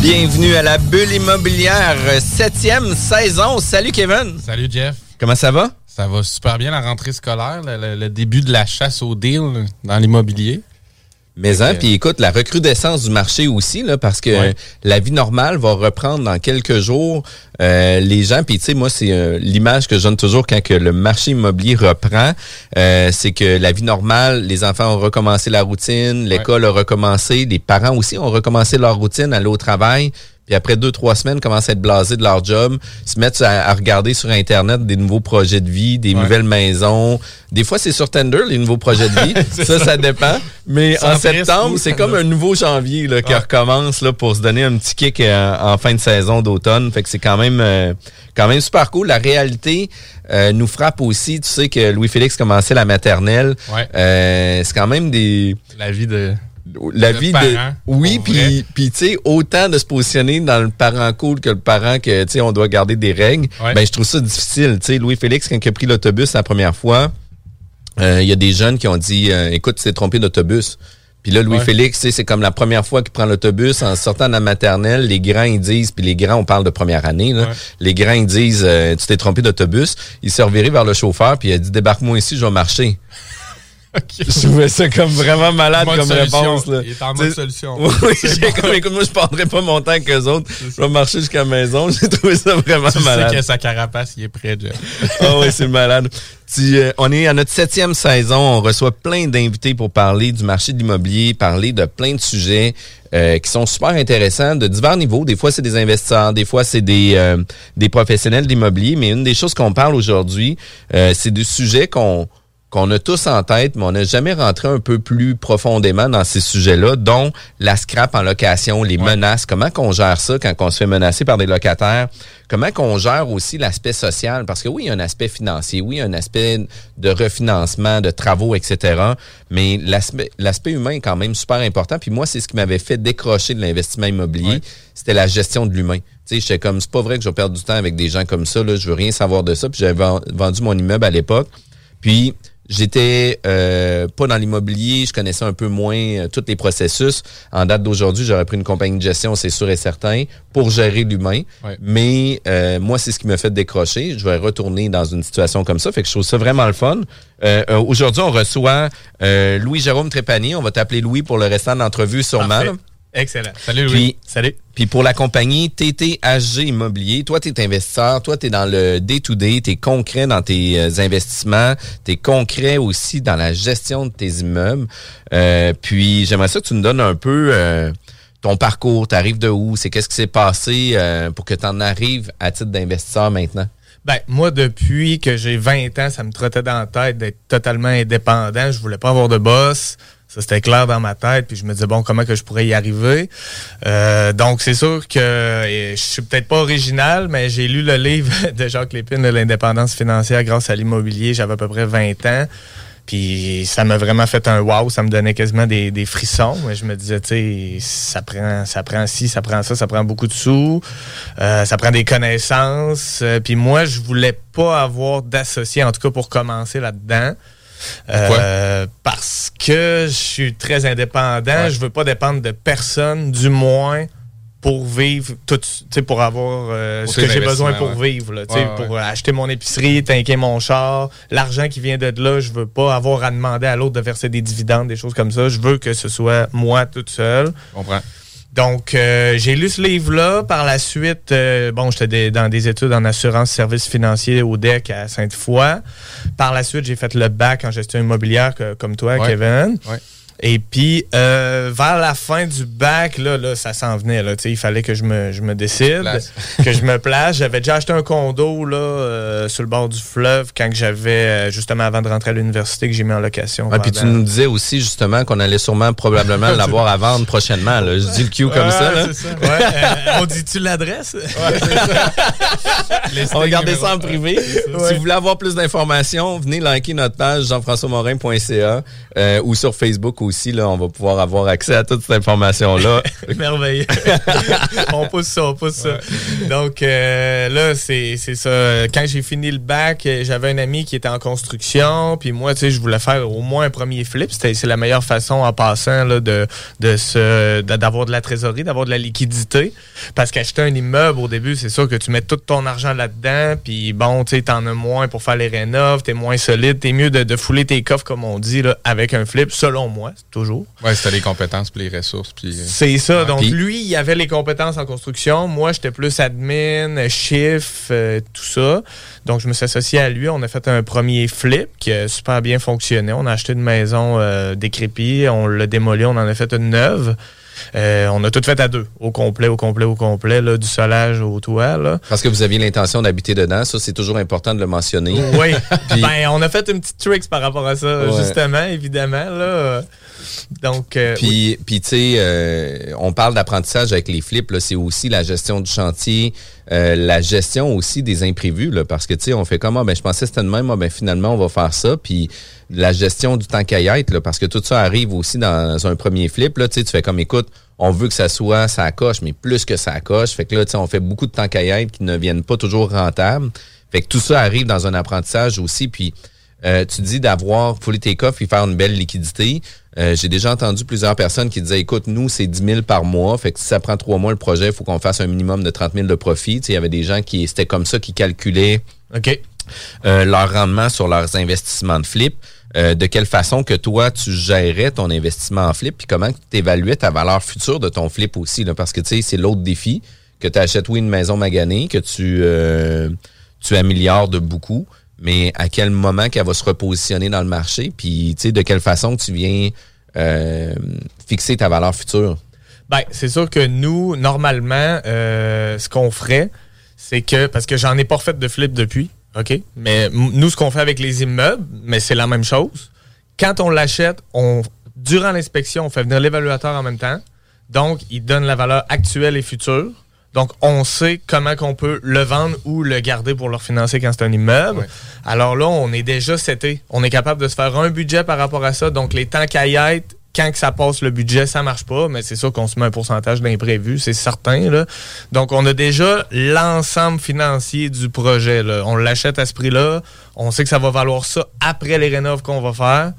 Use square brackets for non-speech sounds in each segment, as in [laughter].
Bienvenue à la bulle immobilière, euh, septième saison. Salut Kevin. Salut Jeff. Comment ça va? Ça va super bien la rentrée scolaire, le, le- le début de la chasse au deal dans l'immobilier. Mais hein, puis écoute, la recrudescence du marché aussi, là, parce que Ouais. la vie normale va reprendre dans quelques jours. Euh, les gens, puis tu sais, moi, c'est euh, l'image que je donne toujours quand que le marché immobilier reprend, euh, c'est que la vie normale, les enfants ont recommencé la routine, l'école a recommencé, les parents aussi ont recommencé leur routine, aller au travail. Puis après deux, trois semaines, commencent à être blasés de leur job, se mettent à, à regarder sur Internet des nouveaux projets de vie, des Ouais. nouvelles maisons. Des fois, c'est sur Tinder, les nouveaux projets de vie. [laughs] ça, ça dépend. Mais Ça en septembre, c'est comme un nouveau janvier là, qui recommence là, pour se donner un petit kick euh, en fin de saison d'automne. Fait que c'est quand même euh, quand même super cool. La réalité euh, nous frappe aussi. Tu sais que Louis-Félix commençait la maternelle. Ouais. Euh, c'est quand même des La vie de. La vie parent, de oui puis puis tu sais autant de se positionner dans le parent cool que le parent que tu sais on doit garder des règles Ouais. ben je trouve ça difficile tu sais Louis Félix quand il a pris l'autobus la première fois euh, il y a des jeunes qui ont dit euh, écoute tu t'es trompé d'autobus puis là Louis Ouais. Félix tu sais, c'est comme la première fois qu'il prend l'autobus en sortant de la maternelle les grands ils disent puis les grands on parle de première année là, Ouais. les grands ils disent euh, tu t'es trompé d'autobus il s'est reviré vers le chauffeur puis il a dit débarque-moi ici je vais marcher Je trouvais ça comme vraiment malade comme solution. réponse là. Il est en mode solution. [laughs] oui, j'ai comme, écoute, moi, je prendrais pas mon temps que les autres. Je vais marcher jusqu'à la maison. [laughs] J'ai trouvé ça vraiment Tu sais malade. que sa carapace, il est prêt, Jeff. Ah oui, c'est malade. Tu, euh, on est à notre septième saison. On reçoit plein d'invités pour parler du marché de l'immobilier, parler de plein de sujets euh, qui sont super intéressants de divers niveaux. Des fois, c'est des investisseurs, des fois, c'est des, euh, des professionnels de l'immobilier. Mais une des choses qu'on parle aujourd'hui, euh, c'est du sujet qu'on qu'on a tous en tête, mais on n'a jamais rentré un peu plus profondément dans ces sujets-là, dont la scrap en location, les menaces, comment qu'on gère ça quand on se fait menacer par des locataires, comment qu'on gère aussi l'aspect social, parce que oui, il y a un aspect financier, oui, il y a un aspect de refinancement, de travaux, etc., mais l'aspect humain est quand même super important, puis moi, c'est ce qui m'avait fait décrocher de l'investissement immobilier, Ouais. c'était la gestion de l'humain. Tu sais, j'étais comme, c'est pas vrai que je vais perdre du temps avec des gens comme ça, là, je veux rien savoir de ça, puis j'avais ven- vendu mon immeuble à l'époque, puis j'étais euh, pas dans l'immobilier, je connaissais un peu moins euh, tous les processus. En date d'aujourd'hui, j'aurais pris une compagnie de gestion, c'est sûr et certain, pour gérer l'humain. Ouais. Mais euh, moi, c'est ce qui me fait décrocher. Je vais retourner dans une situation comme ça. Fait que je trouve ça vraiment le fun. Euh, euh, Aujourd'hui, on reçoit euh, Louis-Jérôme Trépanier. On va t'appeler Louis pour le restant de l'entrevue sûrement. Excellent. Salut, Louis. Puis, Salut. puis pour la compagnie TTHG Immobilier, toi, tu es investisseur, toi, tu es dans le day-to-day, tu es concret dans tes euh, investissements, tu es concret aussi dans la gestion de tes immeubles. Euh, puis j'aimerais ça que tu nous donnes un peu euh, ton parcours, tu arrives de où, c'est qu'est-ce qui s'est passé euh, pour que tu en arrives à titre d'investisseur maintenant? Ben, moi, depuis que j'ai 20 ans, ça me trottait dans la tête d'être totalement indépendant. Je voulais pas avoir de boss. Ça, c'était clair dans ma tête. Puis je me disais, bon, comment que je pourrais y arriver? Euh, donc, c'est sûr que je suis peut-être pas original, mais j'ai lu le livre [laughs] de Jacques Lépine l'indépendance financière grâce à l'immobilier. J'avais à peu près 20 ans. Puis ça m'a vraiment fait un wow, ça me donnait quasiment des, des frissons. Mais je me disais, tu sais, ça prend, ça prend ci, ça prend ça, ça prend beaucoup de sous, euh, ça prend des connaissances. Euh, puis moi, je voulais pas avoir d'associé, en tout cas pour commencer là-dedans. Euh, parce que je suis très indépendant, je veux pas dépendre de personne, du moins pour vivre tout, tu sais, pour avoir euh, Pour ce que j'ai besoin pour ouais. vivre, là, Ouais, ouais. pour acheter mon épicerie, tanker mon char, l'argent qui vient de là, je veux pas avoir à demander à l'autre de verser des dividendes, des choses comme ça. Je veux que ce soit moi toute seule. Je comprends. Donc, euh, j'ai lu ce livre-là. Par la suite, euh, bon, j'étais dans des études en assurance services financiers au DEC à Sainte-Foy. Par la suite, j'ai fait le bac en gestion immobilière que- comme toi, Ouais. Kevin. Ouais. Et puis, euh, vers la fin du bac, là, là ça s'en venait. Là, il fallait que je me, je me décide, [laughs] que je me place. J'avais déjà acheté un condo là, euh, sur le bord du fleuve quand j'avais, euh, justement avant de rentrer à l'université, que j'ai mis en location. Ah, puis tu nous disais aussi justement qu'on allait sûrement probablement [laughs] l'avoir à vendre prochainement. Là. Je dis le Q comme Ouais, ça. Là. c'est ça. Ouais, euh, on dit-tu l'adresse? [laughs] On va garder ça en privé. Ouais. Si vous voulez avoir plus d'informations, venez liker notre page jean-françois-morin.ca ou sur Facebook aussi. Là, on va pouvoir avoir accès à toute cette information-là. [laughs] Merveilleux. [laughs] on pousse ça, on pousse ça. Donc euh, là, c'est ça. Quand j'ai fini le bac, j'avais un ami qui était en construction. Puis moi, tu sais, je voulais faire au moins un premier flip. C'est la meilleure façon en passant là, de, de se de- d'avoir de la trésorerie, d'avoir de la liquidité. Parce qu'acheter un immeuble au début, c'est sûr que tu mets tout ton argent là-dedans. Puis bon, tu sais, t'en as moins pour faire les rénoves, t'es moins solide. T'es mieux de, de fouler tes coffres, comme on dit, là, avec un flip, selon moi, toujours. Ouais, c'était les compétences puis les ressources. Puis, euh, C'est ça. Donc, Puis- lui, il avait les compétences en construction. Moi, j'étais plus admin, chiffre, euh, tout ça. Donc, je me suis associé à lui. On a fait un premier flip qui a super bien fonctionné. On a acheté une maison euh, décrépite. On l'a démolie. On en a fait une neuve. Euh, on a tout fait à deux, au complet, au complet, au complet, là, du solage au toit. Là. Parce que vous aviez l'intention d'habiter dedans. Ça, c'est toujours important de le mentionner. Oui. [laughs] Puis- ben, on a fait une petite tricks par rapport à ça, Ouais. justement, évidemment. Là. Donc, euh. Puis, tu sais, euh, on parle d'apprentissage avec les flips. C'est aussi la gestion du chantier, euh, la gestion aussi des imprévus. Là, parce que tu sais, on fait comment ben je pensais que c'était de même. Ah, ben finalement, on va faire ça. Puis la gestion du temps qu'à là, parce que tout ça arrive aussi dans un premier flip. Là, tu fais comme, écoute, on veut que ça soit ça coche, mais plus que ça coche. Fait que là, tu sais, on fait beaucoup de temps qu'à qui ne viennent pas toujours rentables. Fait que tout ça arrive dans un apprentissage aussi. Puis tu dis d'avoir foulé tes coffres et faire une belle liquidité. Euh, J'ai déjà entendu plusieurs personnes qui disaient, écoute, nous, c'est 10 000 par mois. Fait que si ça prend trois mois le projet, il faut qu'on fasse un minimum de 30 000 de profit. Tu sais, Il y avait des gens qui, c'était comme ça, qui calculaient OK. euh, leur rendement sur leurs investissements de flip. Euh, de quelle façon que toi, tu gérais ton investissement en flip, puis comment tu évaluais ta valeur future de ton flip aussi. Là, parce que tu sais, c'est l'autre défi, que tu achètes, oui, une maison maganée, que tu, euh, tu améliores de beaucoup, mais à quel moment qu'elle va se repositionner dans le marché, puis de quelle façon tu viens euh, fixer ta valeur future? Ben, c'est sûr que nous, normalement, euh, ce qu'on ferait, c'est que, parce que j'en ai pas refait de flip depuis, OK? Mais nous, ce qu'on fait avec les immeubles, mais c'est la même chose. Quand on l'achète, on, durant l'inspection, on fait venir l'évaluateur en même temps. Donc, il donne la valeur actuelle et future. Donc, on sait comment qu'on peut le vendre ou le garder pour le refinancer quand c'est un immeuble. Alors là, on est déjà seté. On est capable de se faire un budget par rapport à ça. Donc, les temps qu'à y être, quand que ça passe le budget, ça marche pas, mais c'est sûr qu'on se met un pourcentage d'imprévu, c'est certain. Là. Donc, on a déjà l'ensemble financier du projet. Là. On l'achète à ce prix-là. On sait que ça va valoir ça après les rénoves qu'on va faire.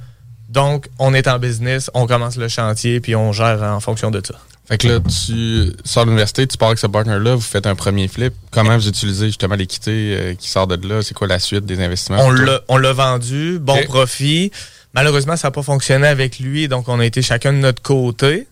Donc, on est en business, on commence le chantier, puis on gère en fonction de ça. Fait que là, tu sors de l'université, tu pars avec ce partner-là, vous faites un premier flip. Comment vous utilisez justement l'équité euh, qui sort de là? C'est quoi la suite des investissements? On l'a, on l'a vendu, bon profit. Malheureusement, ça n'a pas fonctionné avec lui, donc on a été chacun de notre côté.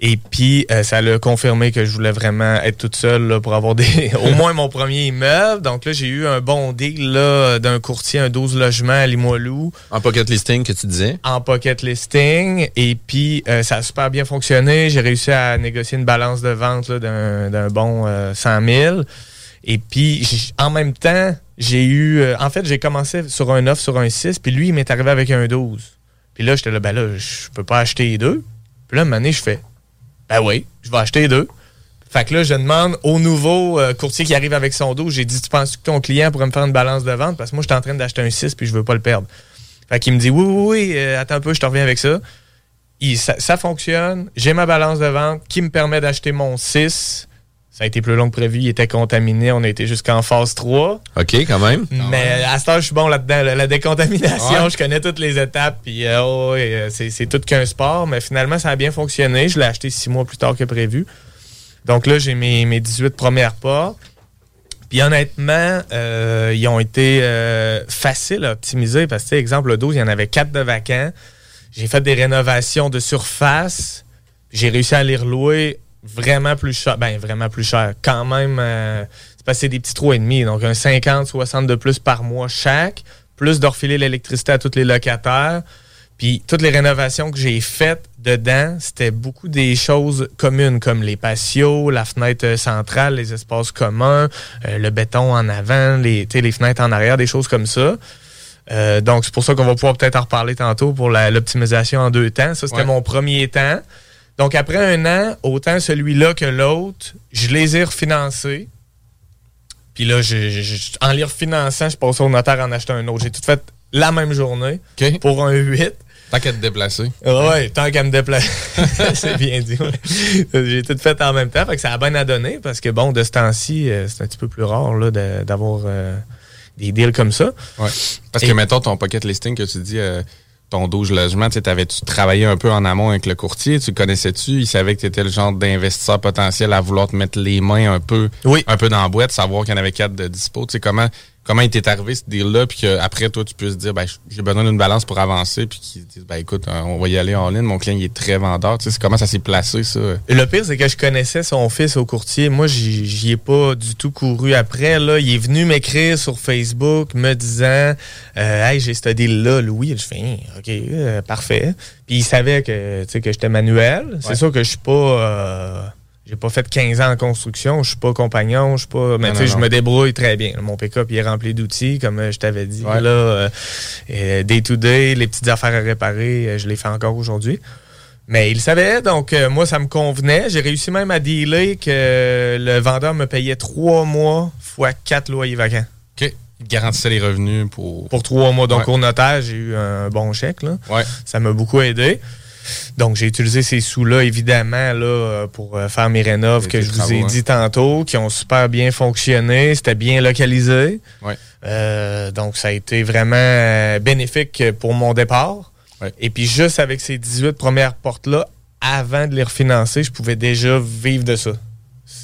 Et puis, euh, ça l'a confirmé que je voulais vraiment être toute seule là, pour avoir des, [laughs] au moins mon premier immeuble. Donc là, j'ai eu un bon deal là, d'un courtier, un 12 logements à Limoilou, En pocket listing que tu disais? en pocket listing. Et puis, euh, ça a super bien fonctionné. J'ai réussi à négocier une balance de vente là, d'un, d'un bon euh, 100 000. Et puis, en même temps, j'ai eu. euh, en fait, j'ai commencé sur un 9, sur un 6, puis lui, il m'est arrivé avec un 12. Puis là, j'étais là, ben là, je peux pas acheter les deux. Puis là, une année, je fais, ben oui, je vais acheter deux. Fait que là, je demande au nouveau euh, courtier qui arrive avec son 12, j'ai dit, tu penses que ton client pourrait me faire une balance de vente? Parce que moi, je suis en train d'acheter un 6, puis je veux pas le perdre. Fait qu'il me dit, oui, oui, oui, euh, attends un peu, je te reviens avec ça. Il- ça, ça fonctionne. J'ai ma balance de vente qui me permet d'acheter mon 6. Ça a été plus long que prévu. Il était contaminé. On a été jusqu'en phase 3. OK, quand même. Mais à ce heure, je suis bon là-dedans. là. La décontamination, Ouais. je connais toutes les étapes. Puis, euh, oh, ouais, euh, c'est, tout qu'un sport. Mais finalement, ça a bien fonctionné. Je l'ai acheté six mois plus tard que prévu. Donc là, j'ai mes, mes 18 premières portes. Puis honnêtement, euh, ils ont été euh, faciles à optimiser parce que, tu sais, exemple, le 12, il y en avait quatre de vacants. J'ai fait des rénovations de surface. J'ai réussi à les relouer vraiment plus cher. Ben, vraiment plus cher. Quand même, euh, c'est parce que c'est des petits trous et demi. Donc, un 50, 60 de plus par mois chaque. Plus de refiler l'électricité à tous les locataires. Puis toutes les rénovations que j'ai faites dedans, c'était beaucoup des choses communes comme les patios, la fenêtre euh, centrale, les espaces communs, euh, le béton en avant, les, les fenêtres en arrière, des choses comme ça. Euh, donc c'est pour ça qu'on va pouvoir peut-être en reparler tantôt pour l'optimisation en deux temps. Ça, c'était Ouais. mon premier temps. Donc après un an, autant celui-là que l'autre, je les ai refinancés. Puis là, je- je- je- en les refinançant, je passe au notaire en achetant un autre. J'ai tout fait la même journée pour un 8. Tant qu'à te déplacer. Ouais, tant qu'à me déplacer. [laughs] c'est bien dit. ouais. J'ai tout fait en même temps. Fait que ça a bien à donner parce que, bon, de ce temps-ci, euh, c'est un petit peu plus rare de- d'avoir euh, des deals comme ça. Ouais. Parce Et- que, mettons, ton pocket listing que tu dis, euh, ton 12 logements, tu t'avais-tu travaillé un peu en amont avec le courtier? Tu connaissais-tu? Il savait que tu étais le genre d'investisseur potentiel à vouloir te mettre les mains un peu, Oui. un peu dans la boîte, savoir qu'il y en avait quatre de dispo. Tu sais, comment, comment il t'est arrivé ce deal-là? Puis qu'après, toi, tu puisses dire, ben, j'ai besoin d'une balance pour avancer. Puis qu'ils disent, ben, écoute, euh, on va y aller en ligne. Mon client, il est très vendeur. Tu sais, c'est comment ça s'est placé, ça? Le pire, c'est que je connaissais son fils au courtier. Moi, j'y ai pas du tout couru après. Là. Il est venu m'écrire sur Facebook me disant euh, Hey, j'ai ce deal-là, Louis. Je fais Hein, OK, euh, parfait. Puis il savait que, tu sais, que j'étais manuel. C'est Ouais. sûr que je suis pas. euh, j'ai pas fait 15 ans en construction, je suis pas compagnon, je suis pas. Mais tu sais, je me débrouille très bien. Mon pick-up il est rempli d'outils, comme euh, je t'avais dit. Ouais. Là, euh, euh, day to day, les petites affaires à réparer, euh, je les fais encore aujourd'hui. Mais il savait, donc euh, moi, ça me convenait. J'ai réussi même à dealer que le vendeur me payait trois mois fois quatre loyers vacants. OK. Il garantissait les revenus pour. Pour trois mois. Donc, Ouais. au notaire, j'ai eu un bon chèque. Là. Ouais. Ça m'a beaucoup aidé. Donc, j'ai utilisé ces sous-là, évidemment, là, pour euh, faire mes rénoves que je vous ai hein. dit tantôt, qui ont super bien fonctionné. C'était bien localisé. Ouais. Euh, donc, ça a été vraiment euh, bénéfique pour mon départ. Ouais. Et puis, juste avec ces 18 premières portes-là, avant de les refinancer, je pouvais déjà vivre de ça.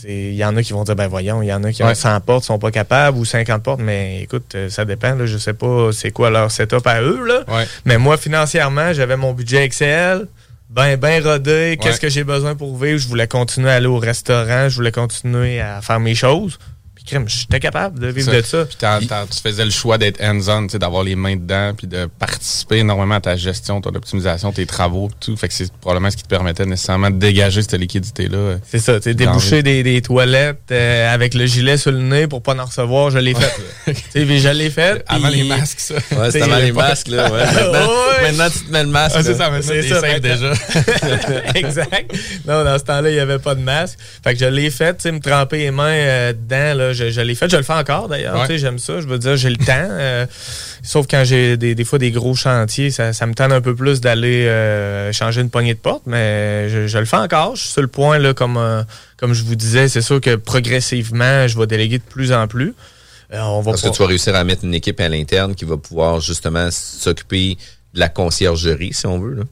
Il y en a qui vont dire, ben voyons, il y en a qui ont Ouais. 100 portes, sont pas capables, ou 50 portes, mais écoute, euh, ça dépend. Là, je sais pas c'est quoi leur setup à eux. Là. Ouais. Mais moi, financièrement, j'avais mon budget Excel, ben, ben rodé. Qu'est-ce Ouais. que j'ai besoin pour vivre? Je voulais continuer à aller au restaurant, je voulais continuer à faire mes choses. Crème, j'étais capable de vivre Ça. de ça. Puis tu faisais le choix d'être hands-on, tu sais, d'avoir les mains dedans, puis de participer énormément à ta gestion, ton optimisation, tes travaux, tout. Fait que c'est probablement ce qui te permettait nécessairement de dégager cette liquidité-là. C'est ça, tu sais, déboucher des, des toilettes euh, avec le gilet sur le nez pour pas en recevoir, je l'ai fait. [laughs] Tu sais, puis je l'ai fait. Avant les masques, ça. Ouais, c'est [laughs] T'sais, avant le les pas- masques, là. Ouais. [laughs] Maintenant, Ouais. maintenant, tu te mets le masque. Ah, c'est ça, mais C'est ça, déjà. exact. Non, dans ce temps-là, il n'y avait pas de masque. Fait que je l'ai fait, tu sais, me tremper les mains euh, dedans, là, je, je l'ai fait. Je le fais encore, d'ailleurs. Ouais. Tu sais, j'aime ça. Je veux dire, j'ai le temps. euh, [laughs] sauf quand j'ai des, des fois des gros chantiers, ça, ça me tente un peu plus d'aller euh, changer une poignée de porte, mais je, je le fais encore. Je suis sur le point, là, comme, euh, comme je vous disais, c'est sûr que progressivement, je vais déléguer de plus en plus. On va Parce que tu vas réussir à mettre une équipe à l'interne qui va pouvoir justement s'occuper de la conciergerie, si on veut. Là.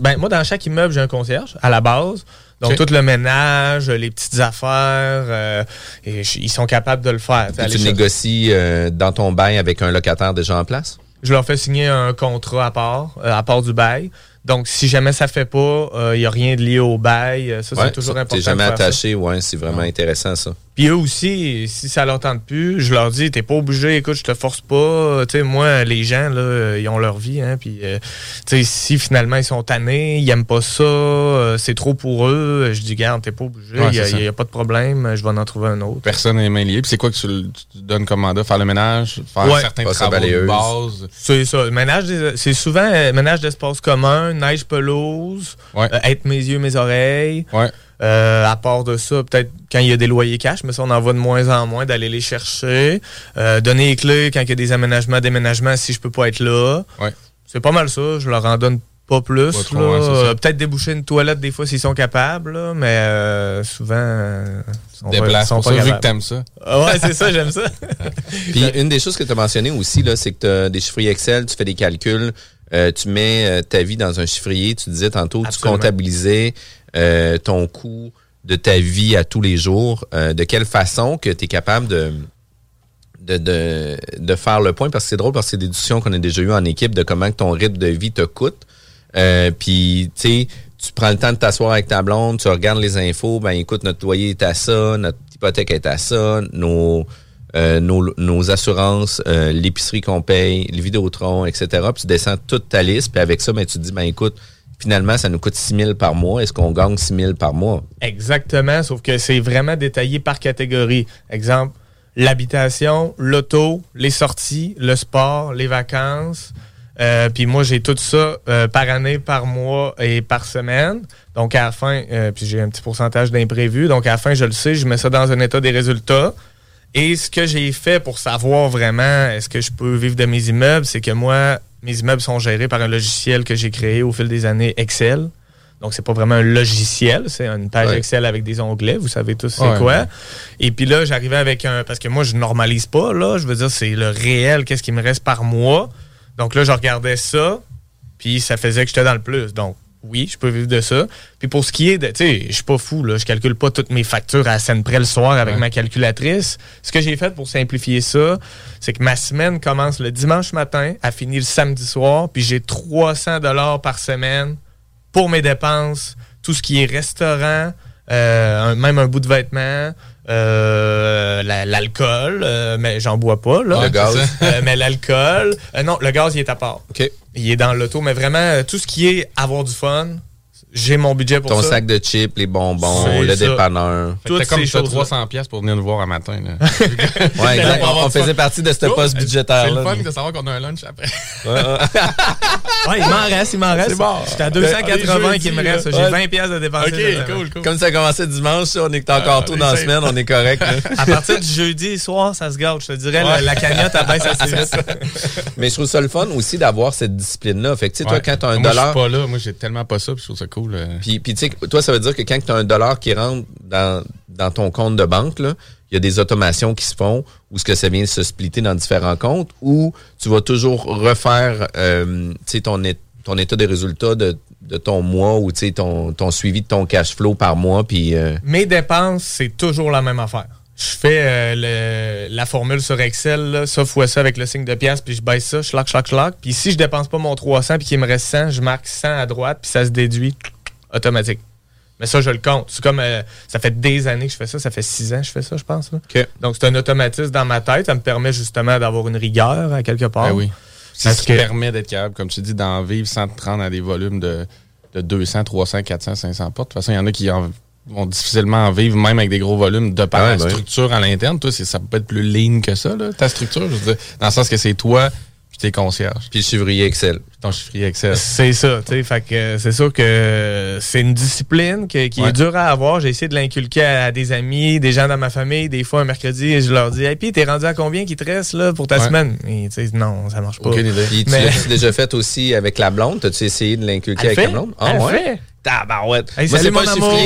Ben, moi, dans chaque immeuble, j'ai un concierge à la base. Donc, tout le ménage, les petites affaires, euh, et ils sont capables de le faire. Tu négocies euh, dans ton bail avec un locataire déjà en place? Je leur fais signer un contrat à part, euh, à part du bail. Donc, si jamais ça fait pas, il n'y a rien de lié au bail. Ça, Ouais, c'est toujours ça, important. T'es jamais attaché, ouais, c'est vraiment intéressant ça. Puis eux aussi, si ça leur tente plus, je leur dis, t'es pas obligé, écoute, je te force pas. Tu sais, moi, les gens, là, ils ont leur vie, hein. Puis, euh, tu sais, si finalement ils sont tannés, ils aiment pas ça, euh, c'est trop pour eux, je dis, garde, t'es pas obligé, il c'est ça. y, a pas de problème, je vais en trouver un autre. Personne n'est main liée. Puis c'est quoi que tu, tu donnes comme mandat? Faire le ménage? Faire Ouais. certains travaux de base? C'est ça. Ménage c'est souvent euh, ménage d'espace commun, neige pelouse, Ouais. euh, être mes yeux, mes oreilles. Ouais. Euh, à part de ça, peut-être quand il y a des loyers cash, mais ça, on en voit de moins en moins d'aller les chercher. Euh, donner les clés quand il y a des aménagements, déménagements, si je peux pas être là. Ouais. C'est pas mal ça. Je leur en donne pas plus. Euh, peut-être déboucher une toilette des fois s'ils sont capables, là, mais euh, souvent. euh, ils sont pas- Déplace sont pour pas ça, vu que capables. t'aimes ça. Ah ouais, c'est ça, j'aime ça. [laughs] Puis une des choses que tu as mentionné aussi, là, c'est que tu as des chiffriers Excel, tu fais des calculs, euh, tu mets euh, ta vie dans un chiffrier. Tu disais tantôt, Absolument. tu comptabilisais euh, ton coût de ta vie à tous les jours. Euh, de quelle façon que tu es capable de, de, de, de faire le point? Parce que c'est drôle, parce que c'est des discussions qu'on a déjà eues en équipe de comment que ton rythme de vie te coûte. Euh, Puis, tu sais, tu prends le temps de t'asseoir avec ta blonde, tu regardes les infos, ben écoute, notre loyer est à ça, notre hypothèque est à ça, nos, euh, nos, nos assurances, euh, l'épicerie qu'on paye, les Vidéotron, etc. Puis tu descends toute ta liste, puis avec ça, ben, tu te dis, ben écoute, finalement, ça nous coûte 6 000 par mois. Est-ce qu'on gagne 6 000 par mois? Exactement, sauf que c'est vraiment détaillé par catégorie. Exemple, l'habitation, l'auto, les sorties, le sport, les vacances. Euh, puis moi, j'ai tout ça euh, par année, par mois et par semaine. Donc à la fin, euh, puis j'ai un petit pourcentage d'imprévu. Donc à la fin, je le sais, je mets ça dans un état des résultats. Et ce que j'ai fait pour savoir vraiment est-ce que je peux vivre de mes immeubles, c'est que moi, mes immeubles sont gérés par un logiciel que j'ai créé au fil des années, Excel. Donc, c'est pas vraiment un logiciel, c'est une page Ouais. Excel avec des onglets, vous savez tous c'est Ouais, quoi. ouais. Et puis là, j'arrivais avec un... Parce que moi, je normalise pas, là. Je veux dire, c'est le réel, qu'est-ce qui me reste par mois. Donc là, je regardais ça, puis ça faisait que j'étais dans le plus. Donc, oui, je peux vivre de ça. Puis pour ce qui est de... Tu sais, je suis pas fou, là. Je calcule pas toutes mes factures à la scène près le soir avec Ouais. ma calculatrice. Ce que j'ai fait pour simplifier ça, c'est que ma semaine commence le dimanche matin, à finir le samedi soir, puis j'ai 300 dollars par semaine pour mes dépenses, tout ce qui est restaurant, euh, un- même un bout de vêtement, euh, la- l'alcool, euh, mais j'en bois pas, là. Le gaz. Euh, mais l'alcool, euh, non, le gaz, il est à part. Il est dans l'auto, mais vraiment, euh, tout ce qui est avoir du fun, j'ai mon budget pour Ton ça. sac de chips, les bonbons, le ça. dépanneur. T'as comme choses-là. 300 pièces pour venir nous voir un matin. Là. [laughs] Ouais, exact. On faisait partie de ce Oh, poste C'est le fun de savoir qu'on a un lunch après. [laughs] Ouais, il m'en reste, il m'en reste. C'est bon. J'étais à 280 Les qui me reste. là. J'ai Ouais. 20 pièces de dépenser. semaine. cool, cool. Comme ça a commencé dimanche, ça, on est encore Ah, tôt dans la semaine, on est correct. là. À partir du jeudi soir, ça se garde. Je te dirais, la, la cagnotte, elle baisse assez [laughs] vite. Mais je trouve ça le fun aussi d'avoir cette discipline-là. Fait que, tu sais, toi, quand tu as un Moi, dollar. je suis pas là. Moi, j'ai tellement pas ça. Je trouve ça cool. Euh. Puis, puis tu sais, toi, ça veut dire que quand tu as un dollar qui rentre dans, dans ton compte de banque, là, il y a des automations qui se font ou ce que ça vient se splitter dans différents comptes ou tu vas toujours refaire euh, tu sais, ton, ton état des résultats de, de ton mois ou tu sais, ton, ton suivi de ton cash flow par mois. Puis, euh, Mes dépenses, c'est toujours la même affaire. Je fais euh, le- la formule sur Excel, là, ça fois ça avec le signe de pièce, puis je baisse ça, schlac, schlac, schlac. Puis si je dépense pas mon 300 puis qu'il me reste 100, je marque 100 à droite, puis ça se déduit automatique. Mais ça, je le compte. C'est comme, euh, ça fait des années que je fais ça, ça fait 6 ans que je fais ça, je pense. là. Donc c'est un automatisme dans ma tête, ça me permet justement d'avoir une rigueur à quelque part. Ben oui. C'est Parce ce qui permet d'être capable, comme tu dis, d'en vivre sans te rendre à des volumes de, de 200, 300, 400, 500 portes. De toute façon, il y en a qui en- vont difficilement en vivre, même avec des gros volumes, de par Ah ouais, la ben structure à l'interne. Toi, ça peut être plus lean que ça, là, ta structure. Je veux dire, dans le sens que c'est toi puis tes concierges, puis le chiffrier Excel. puis ton chiffrier Excel. C'est ça, tu sais. Fait que euh, c'est sûr que c'est une discipline que- qui Ouais. est dure à avoir. J'ai essayé de l'inculquer à, des amis, des gens dans ma famille. Des fois, un mercredi, je leur dis Hey, puis t'es rendu à combien qui te reste là, pour ta Ouais. semaine? Et tu sais, non, ça marche pas. Aucune idée. Puis tu Mais- l'as [laughs] déjà fait aussi avec la blonde? T'as-tu essayé de l'inculquer avec fait? la blonde? Elle ouais? fait? Tabarouette. Hey, moi, c'est pas.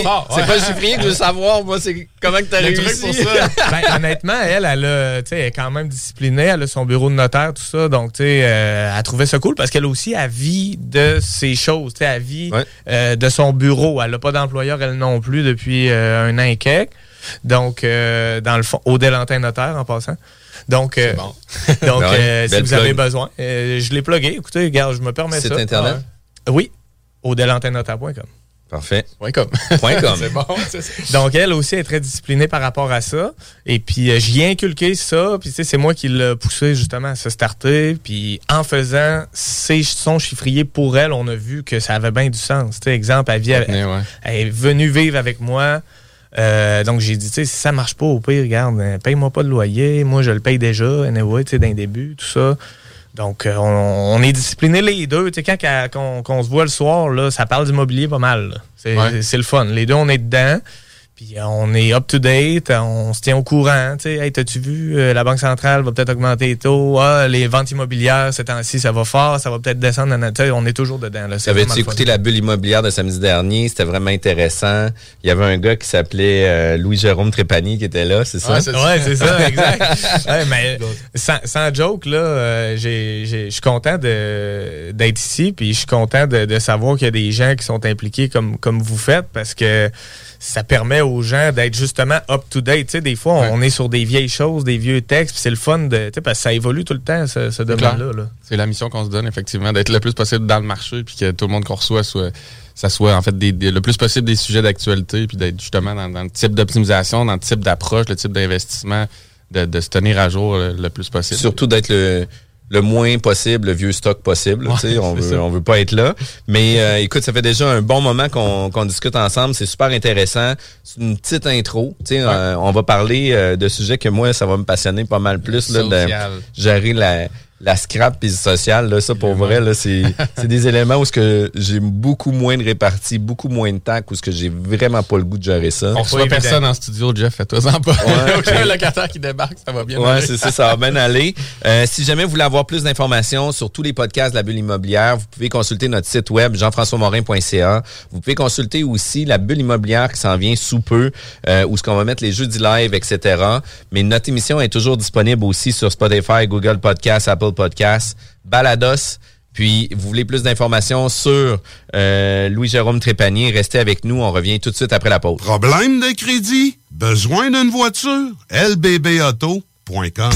Ah, C'est ouais. pas le chiffrier que je veux savoir. Moi, c'est comment que t'as Le truc réussi. pour ça. [laughs] Ben, honnêtement, elle, elle, a, elle est quand même disciplinée. Elle a son bureau de notaire, tout ça. Donc, tu sais, euh, elle trouvait ça cool parce qu'elle aussi, elle vit de ses choses. Tu sais, elle vit Ouais. euh, de son bureau. Elle n'a pas d'employeur, elle non plus, depuis euh, un an et quelques. Donc, euh, dans le fond, au Délantin Notaire, en passant. Donc, euh, C'est bon. donc [laughs] Ben ouais, si vous avez besoin, je l'ai plugué. Écoutez, regarde, je me permets Site ça. Internet? Euh, oui, au délantinnotaire.com. Parfait. Point com. [laughs] Point com. c'est bon. Donc, elle aussi est très disciplinée par rapport à ça. Et puis, euh, j'y ai inculqué ça. Puis, tu sais, c'est moi qui l'ai poussé justement à se starter. Puis, en faisant ses, son chiffrier pour elle, on a vu que ça avait bien du sens. Tu sais, exemple, elle, vit- elle, tenait, ouais. elle est venue vivre avec moi. Euh, donc, j'ai dit, tu sais, si ça marche pas, au pire, regarde, euh, paye-moi pas de loyer. Moi, je le paye déjà, anyway, tu sais, d'un début, tout ça. Donc, euh, on, on est disciplinés les deux. Tu sais, quand qu'on qu'on se voit le soir, là, ça parle d'immobilier pas mal. là. C'est Ouais. c'est le fun. Les deux, on est dedans. Puis euh, on est up-to-date, on se tient au courant. Tu sais, hey, t'as-tu vu, euh, la Banque centrale va peut-être augmenter les taux? Ah, les ventes immobilières, ces temps-ci, ça va fort, ça va peut-être descendre. on est toujours dedans. là. T'avais-tu écouté la bulle immobilière de samedi dernier? C'était vraiment intéressant. Il y avait un gars qui s'appelait euh, Louis-Jérôme Trépanier qui était là, c'est ça? Ouais, c'est Ouais, c'est ça, [laughs] exact. Ouais, mais sans, sans joke, là, euh, j'ai- j'ai- je suis content de- d'être ici, puis je suis content de, de savoir qu'il y a des gens qui sont impliqués comme, comme vous faites, parce que ça permet aux gens d'être justement up-to-date. Tu sais, des fois, on, Ouais. on est sur des vieilles choses, des vieux textes, c'est le fun, de, tu sais, parce que ça évolue tout le temps, ce, ce domaine-là. là. C'est la mission qu'on se donne, effectivement, d'être le plus possible dans le marché, puis que tout le monde qu'on reçoit soit ça soit en fait des, des- le plus possible des sujets d'actualité, puis d'être justement dans, dans le type d'optimisation, dans le type d'approche, le type d'investissement, de, de se tenir à jour le, le plus possible. Surtout d'être le, le moins possible, le vieux stock possible. tu sais, on, veut, on veut pas être là. Mais euh, écoute, ça fait déjà un bon moment qu'on qu'on discute ensemble. C'est super intéressant. C'est une petite intro. tu sais, euh, on va parler euh, de sujets que moi, ça va me passionner pas mal plus. Là, de gérer la, la scrap puis le social. Là, ça, pour vrai, là, c'est c'est des éléments où ce que j'ai beaucoup moins de répartie, beaucoup moins de temps, où ce que j'ai vraiment pas le goût de gérer ça. On reçoit évident. personne en studio, Jeff, fais-toi-en pas. Ouais. [laughs] Aucun locataire qui débarque, ça va bien. Ouais, aller. c'est ça, ça va bien aller. Euh, si jamais vous voulez avoir plus d'informations sur tous les podcasts de la bulle immobilière, vous pouvez consulter notre site web jean-françois-morin.ca. Vous pouvez consulter aussi la bulle immobilière qui s'en vient sous peu, euh, où ce qu'on va mettre les jeudis live, etc. Mais notre émission est toujours disponible aussi sur Spotify, Google Podcasts, Apple Podcasts, Balados. Puis, vous voulez plus d'informations sur euh, Louis-Jérôme Trépanier, restez avec nous. On revient tout de suite après la pause. Problème de crédit? Besoin d'une voiture? lbbauto.com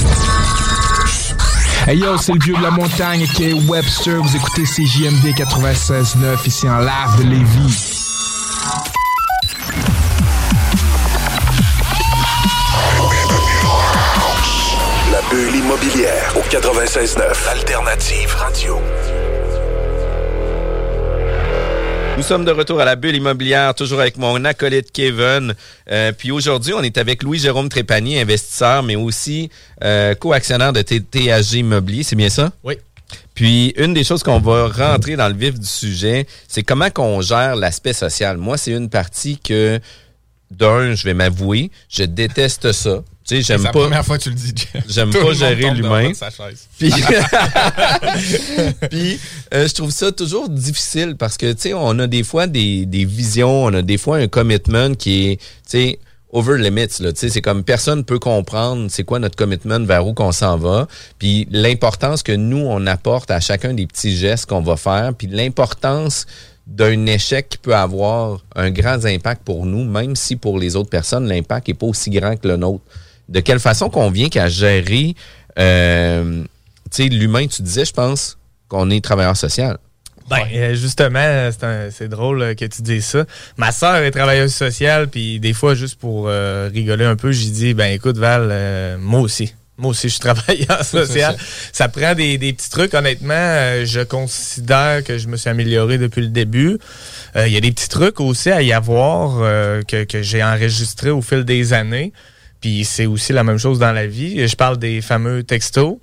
Hey yo, c'est le vieux de la montagne qui est Webster. Vous écoutez CJMD 96.9 ici en live de Lévis. Bulle immobilière au 96.9 Alternative Radio. Nous sommes de retour à la bulle immobilière, toujours avec mon acolyte Kevin. Euh, puis aujourd'hui, on est avec Louis-Jérôme Trépanier, investisseur, mais aussi euh, co-actionnaire de TTAG Immobilier. C'est bien ça? Oui. Puis une des choses qu'on va rentrer dans le vif du sujet, c'est comment qu'on gère l'aspect social. Moi, c'est une partie que, d'un, je vais m'avouer, je déteste ça. Tu sais, C'est j'aime la pas. première fois que tu le dis. [laughs] J'aime pas gérer l'humain. Puis, [laughs] [laughs] Puis, euh, je trouve ça toujours difficile parce que, tu sais, on a des fois des, des visions, on a des fois un commitment qui est, tu sais, over limits, là. Tu sais, c'est comme personne peut comprendre c'est quoi notre commitment, vers où qu'on s'en va. Puis l'importance que nous, on apporte à chacun des petits gestes qu'on va faire. Puis l'importance d'un échec qui peut avoir un grand impact pour nous, même si pour les autres personnes, l'impact n'est pas aussi grand que le nôtre. De quelle façon qu'on vient qu'à gérer euh, tu sais, l'humain, tu disais, je pense, qu'on est travailleur social. Ben, euh, justement, c'est un- c'est drôle euh, que tu dises ça. Ma sœur est travailleuse sociale, puis des fois, juste pour euh, rigoler un peu, j'ai dit, ben écoute, Val, euh, moi aussi. Moi aussi, je suis [laughs] travailleur social. [laughs] ça prend des, des petits trucs. Honnêtement, euh, je considère que je me suis amélioré depuis le début. Euh, Il y a des petits trucs aussi à y avoir euh, que, que j'ai enregistrés au fil des années. Puis c'est aussi la même chose dans la vie. Je parle des fameux textos.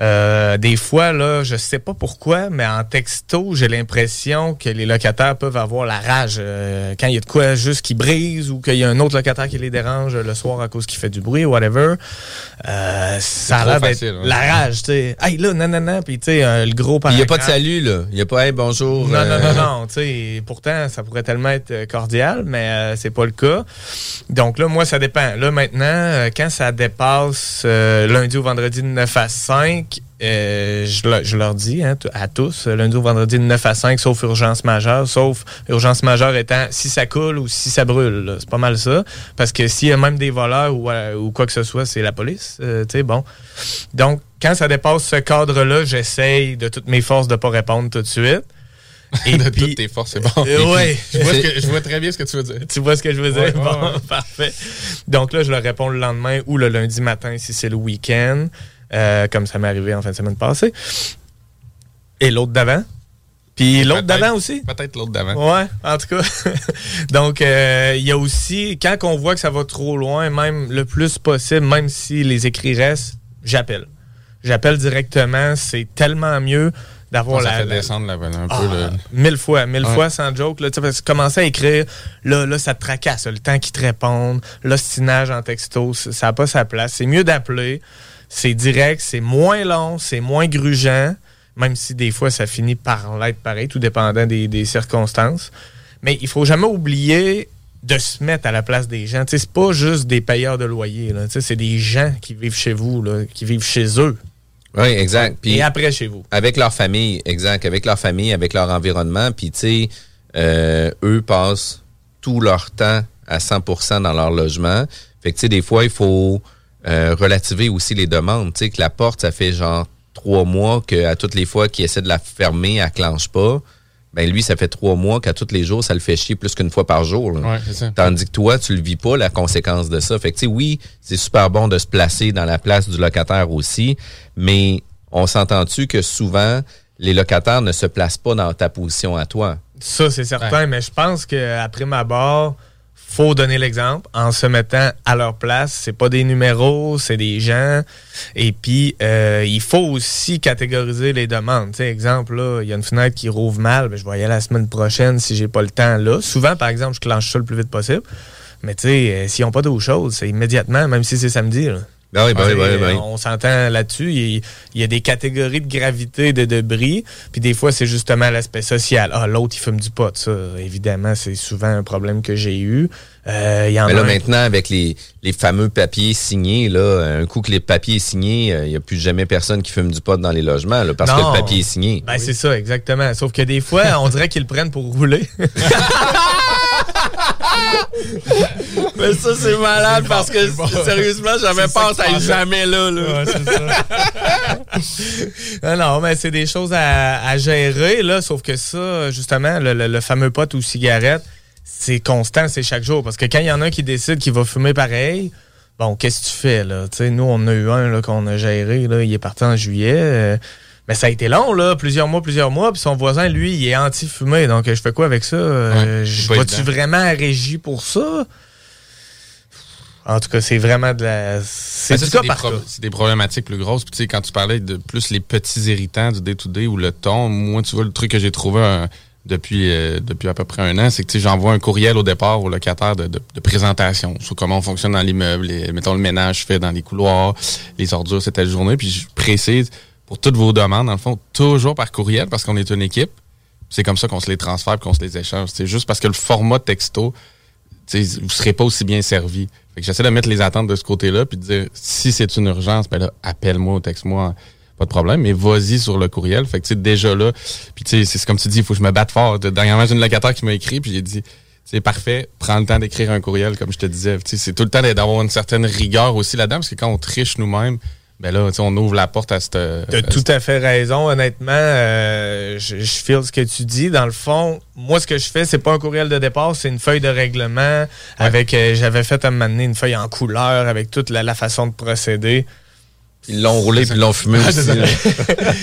Euh, des fois, là, je sais pas pourquoi, mais en texto, j'ai l'impression que les locataires peuvent avoir la rage euh, quand il y a de quoi juste qui brise ou qu'il y a un autre locataire qui les dérange le soir à cause qu'il fait du bruit ou whatever. Euh, ça a l'air d'être ouais. la rage, tu sais. Hey, là, non, non, non. Puis, tu sais, euh, le gros Il n'y a pas de paragraphe. salut, là. Il n'y a pas, hey, bonjour. Non, non, euh, non, non. Tu sais, pourtant, ça pourrait tellement être euh, cordial, mais c'est pas le cas. Donc là, moi, ça dépend. Là, maintenant, quand ça dépasse lundi ou vendredi de 9 à 5, euh, je, le- je leur dis hein, à tous, euh, lundi ou vendredi de 9 à 5, sauf urgence majeure, sauf urgence majeure étant si ça coule ou si ça brûle. C'est pas mal ça. Parce que s'il y a même des voleurs ou, euh, ou quoi que ce soit, c'est la police. euh, tu sais, bon. Donc, quand ça dépasse ce cadre-là, j'essaye de toutes mes forces de pas répondre tout de suite. Et [laughs] de puis- toutes tes forces, c'est bon. Euh, ouais. je, vois ce que- je vois très bien ce que tu veux dire. [laughs] Tu vois ce que je veux dire? Ouais, bon, ouais. [laughs] parfait. Donc là, je leur réponds le lendemain ou le lundi matin si c'est le week-end, euh, comme ça m'est arrivé en fin de semaine passée. Et l'autre d'avant. Puis l'autre d'avant aussi. Peut-être l'autre d'avant. Ouais, en tout cas. [laughs] Donc, euh, il y a aussi, quand on voit que ça va trop loin, même le plus possible, même si les écrits restent, j'appelle. J'appelle directement. C'est tellement mieux d'avoir ça la, fait la- descendre la, un ah, peu le. Mille fois, mille Ouais. fois sans joke. Là, parce que commencer à écrire, là, là, ça te tracasse. Le temps qu'ils te répondent, l'ostinage en texto, ça n'a pas sa place. C'est mieux d'appeler. C'est direct, c'est moins long, c'est moins grugeant, même si des fois ça finit par l'être pareil, tout dépendant des, des circonstances. Mais il faut jamais oublier de se mettre à la place des gens. Sais, c'est pas juste des payeurs de loyer. C'est des gens qui vivent chez vous, là, qui vivent chez eux. Oui, exact. Puis Et après chez vous. avec leur famille, exact, avec leur famille, avec leur environnement, puis tu sais, euh, eux passent tout leur temps à 100% dans leur logement. Fait que tu sais, des fois, il faut euh, relativer aussi les demandes. Tu sais, que la porte, ça fait genre trois mois qu'à toutes les fois qu'il essaie de la fermer, elle clenche pas. Ben lui, ça fait trois mois qu'à tous les jours, ça le fait chier plus qu'une fois par jour. là. Ouais, c'est ça. Tandis que toi, tu le vis pas, la conséquence de ça. Fait que, tu sais, oui, c'est super bon de se placer dans la place du locataire aussi, mais on s'entend-tu que souvent, les locataires ne se placent pas dans ta position à toi? Ça, c'est certain, mais je pense qu'après ma barre, faut donner l'exemple en se mettant à leur place. C'est pas des numéros, c'est des gens. Et puis, euh, il faut aussi catégoriser les demandes. Sais, exemple, là, il y a une fenêtre qui rouvre mal, ben, je vais y aller la semaine prochaine si j'ai pas le temps là. Souvent, par exemple, je clenche ça le plus vite possible. Mais tu sais, euh, s'ils n'ont pas d'eau chaude, c'est immédiatement, même si c'est samedi. là. Ben oui, ben oui, ben oui, ben oui. On s'entend là-dessus. Il, il y a des catégories de gravité de debris. Puis des fois, c'est justement l'aspect social. Ah, l'autre, il fume du pot. Ça, évidemment, c'est souvent un problème que j'ai eu. Euh, y en Mais a là, un- maintenant, avec les, les fameux papiers signés, là, un coup que les papiers est signé, euh, il n'y a plus jamais personne qui fume du pot dans les logements, là, parce que le papier est signé. Ben, c'est ça, exactement. Sauf que des fois, on dirait qu'ils le prennent pour rouler. [laughs] [laughs] Mais ça, c'est malade parce que sérieusement, j'avais peur, ça aille jamais là. là. non, non, mais c'est des choses à, à gérer, là. Sauf que ça, justement, le, le- le fameux pot ou cigarette, c'est constant, c'est chaque jour. Parce que quand il y en a un qui décide qu'il va fumer pareil, bon, qu'est-ce que tu fais, là? Tu sais, nous, on a eu un là, qu'on a géré, là. Il est parti en juillet. euh, mais ça a été long, là, plusieurs mois, plusieurs mois. Puis son voisin, lui, il est anti-fumé. Donc, je fais quoi avec ça? Euh, Ouais, je- Vas-tu vraiment à régie pour ça? En tout cas, c'est vraiment de la. C'est Ben, ça, du cas des pro-. C'est des problématiques plus grosses. Puis, tu sais, quand tu parlais de plus les petits irritants du day-to-day ou le ton, moi, tu vois, le truc que j'ai trouvé euh, depuis, euh, depuis à peu près un an, c'est que j'envoie un courriel au départ au locataire de, de- de présentation sur comment on fonctionne dans l'immeuble, mettons le ménage fait dans les couloirs, les ordures, c'est telle journée. Puis, je précise pour toutes vos demandes, dans le fond, toujours par courriel parce qu'on est une équipe. C'est comme ça qu'on se les transfère qu'on se les échange. C'est juste parce que le format texto, vous serez pas aussi bien servi. Fait que j'essaie de mettre les attentes de ce côté-là puis de dire si c'est une urgence, ben là, appelle-moi ou texte-moi, pas de problème, mais vas-y sur le courriel. Fait que tu sais, déjà là, puis tu sais, c'est comme tu dis, il faut que je me batte fort. De- Dernièrement, j'ai une locataire qui m'a écrit, puis j'ai dit c'est parfait, prends le temps d'écrire un courriel, comme je te disais. Tu sais, C'est tout le temps d'avoir une certaine rigueur aussi là-dedans, parce que quand on triche nous-mêmes, ben là, tu on ouvre la porte à cette. T'as tout à fait raison, honnêtement. euh, je, je file ce que tu dis. Dans le fond, moi, ce que je fais, c'est pas un courriel de départ, c'est une feuille de règlement avec. euh, J'avais fait à m'amener une feuille en couleur avec toute la, la façon de procéder. Ils l'ont roulé puis ils l'ont fumé [laughs] aussi.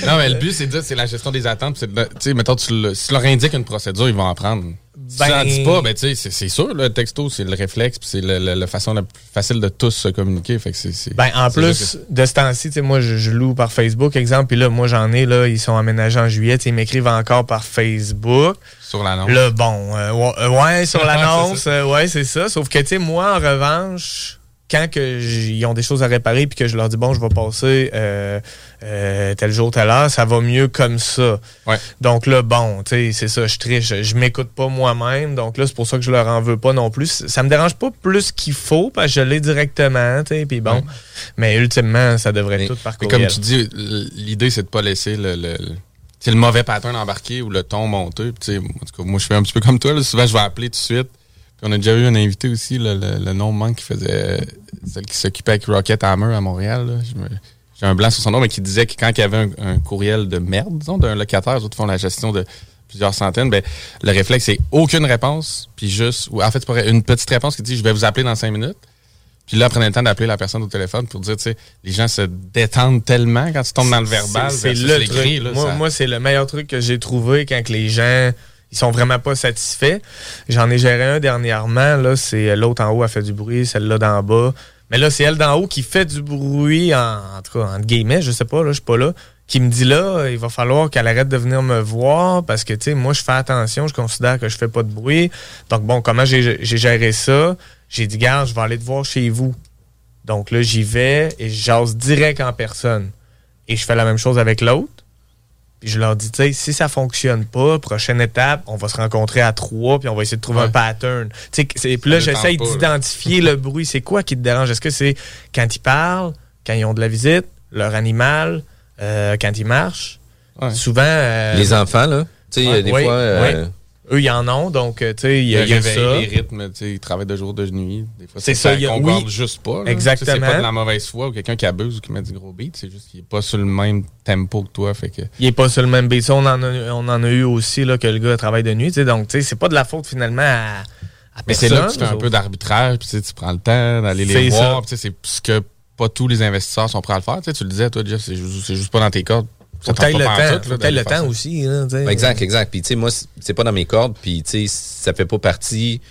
non, mais le but, c'est de dire, c'est la gestion des attentes. Tu sais, mettons, tu, le- si tu leur indiques une procédure, ils vont en prendre. Si tu Ben- n'en dis pas, ben, tu sais, c'est- sûr, le texto, c'est le réflexe, puis c'est la façon la plus facile de tous se communiquer. Fait que Ben, en plus de ce temps-ci, tu sais, moi, je, je loue par Facebook, exemple, puis là, moi, j'en ai, là, ils sont aménagés en juillet, ils m'écrivent encore par Facebook. sur l'annonce. Là, bon, euh, ouais, euh, ouais, sur [laughs] Ouais, l'annonce, c'est euh, ouais, c'est ça. Sauf que, tu sais, moi, en revanche, quand que ils ont des choses à réparer puis que je leur dis, bon, je vais passer euh, euh, tel jour, telle heure, ça va mieux comme ça. Ouais. Donc là, bon, tu sais, c'est ça, je triche. Je m'écoute pas moi-même. Donc là, c'est pour ça que je leur en veux pas non plus. Ça me dérange pas plus qu'il faut parce que je l'ai directement, tu sais, puis bon. Ouais. Mais ultimement, ça devrait Mais- être tout par mais comme tu dis, l'idée, c'est de pas laisser le. le- le- c'est le mauvais pattern embarqué ou le ton monté. Puis, tu sais, en tout cas, moi, je fais un petit peu comme toi. là. Souvent, je vais appeler tout de suite. Puis on a déjà eu un invité aussi, là, le, le nom manque, qui faisait. celle qui s'occupait avec Rocket Hammer à Montréal. J'ai un blanc sur son nom, mais qui disait que quand il y avait un, un courriel de merde, disons, d'un locataire, les autres font la gestion de plusieurs centaines, ben, le réflexe, c'est aucune réponse, puis juste, ou en fait, c'est une petite réponse qui dit, je vais vous appeler dans cinq minutes. Puis là, prenez le temps d'appeler la personne au téléphone pour dire, tu sais, les gens se détendent tellement quand tu tombes dans le verbal. C'est le truc. là, moi, ça- moi, c'est le meilleur truc que j'ai trouvé quand que les gens ils sont vraiment pas satisfaits. J'en ai géré un dernièrement. Là, c'est l'autre en haut a fait du bruit, celle-là d'en bas. Mais là, c'est elle d'en haut qui fait du bruit, en, en tout cas, entre guillemets, je sais pas, là, je suis pas là, qui me dit là, il va falloir qu'elle arrête de venir me voir parce que, tu sais, moi, je fais attention, je considère que je fais pas de bruit. Donc, bon, comment j'ai géré ça? J'ai dit, garde, je vais aller te voir chez vous. Donc là, j'y vais et je jase direct en personne. Et je fais la même chose avec l'autre. Puis je leur dis, tu sais, si ça fonctionne pas, prochaine étape, on va se rencontrer à trois, puis on va essayer de trouver Ouais. un pattern. Tu sais, puis là, pas, d'identifier le bruit. C'est quoi qui te dérange? Est-ce que c'est quand ils parlent, quand ils ont de la visite, leur animal, euh, quand ils marchent? Ouais. Souvent. euh, Les enfants, là. Tu sais, Ouais, des fois. euh, oui. Eux, ils en ont, donc, euh, tu sais, il y a, y a ça. les rythmes, tu sais, ils travaillent de jour, de nuit. Des fois, C'est ça, il y a- concorde oui. juste pas. là. Exactement. C'est pas de la mauvaise foi ou quelqu'un qui abuse ou qui met du gros beat. C'est juste qu'il est pas sur le même tempo que toi. Fait que. Il est pas sur le même beat. Ça, On en a, on en a eu aussi, là, que le gars travaille de nuit, tu sais. Donc, tu sais, c'est pas de la faute, finalement, à, à Mais c'est là que tu fais un peu d'arbitrage, puis tu sais, tu prends le temps d'aller les voir. tu sais, C'est ce que pas tous les investisseurs sont prêts à le faire. Tu sais, tu le disais, toi, Jeff, c'est juste, c'est juste pas dans tes cordes. Ça tente le temps. là, le aussi, sais. Exact, exact. Puis tu sais, moi, c'est- pas dans mes cordes. Puis tu sais, ça fait pas partie.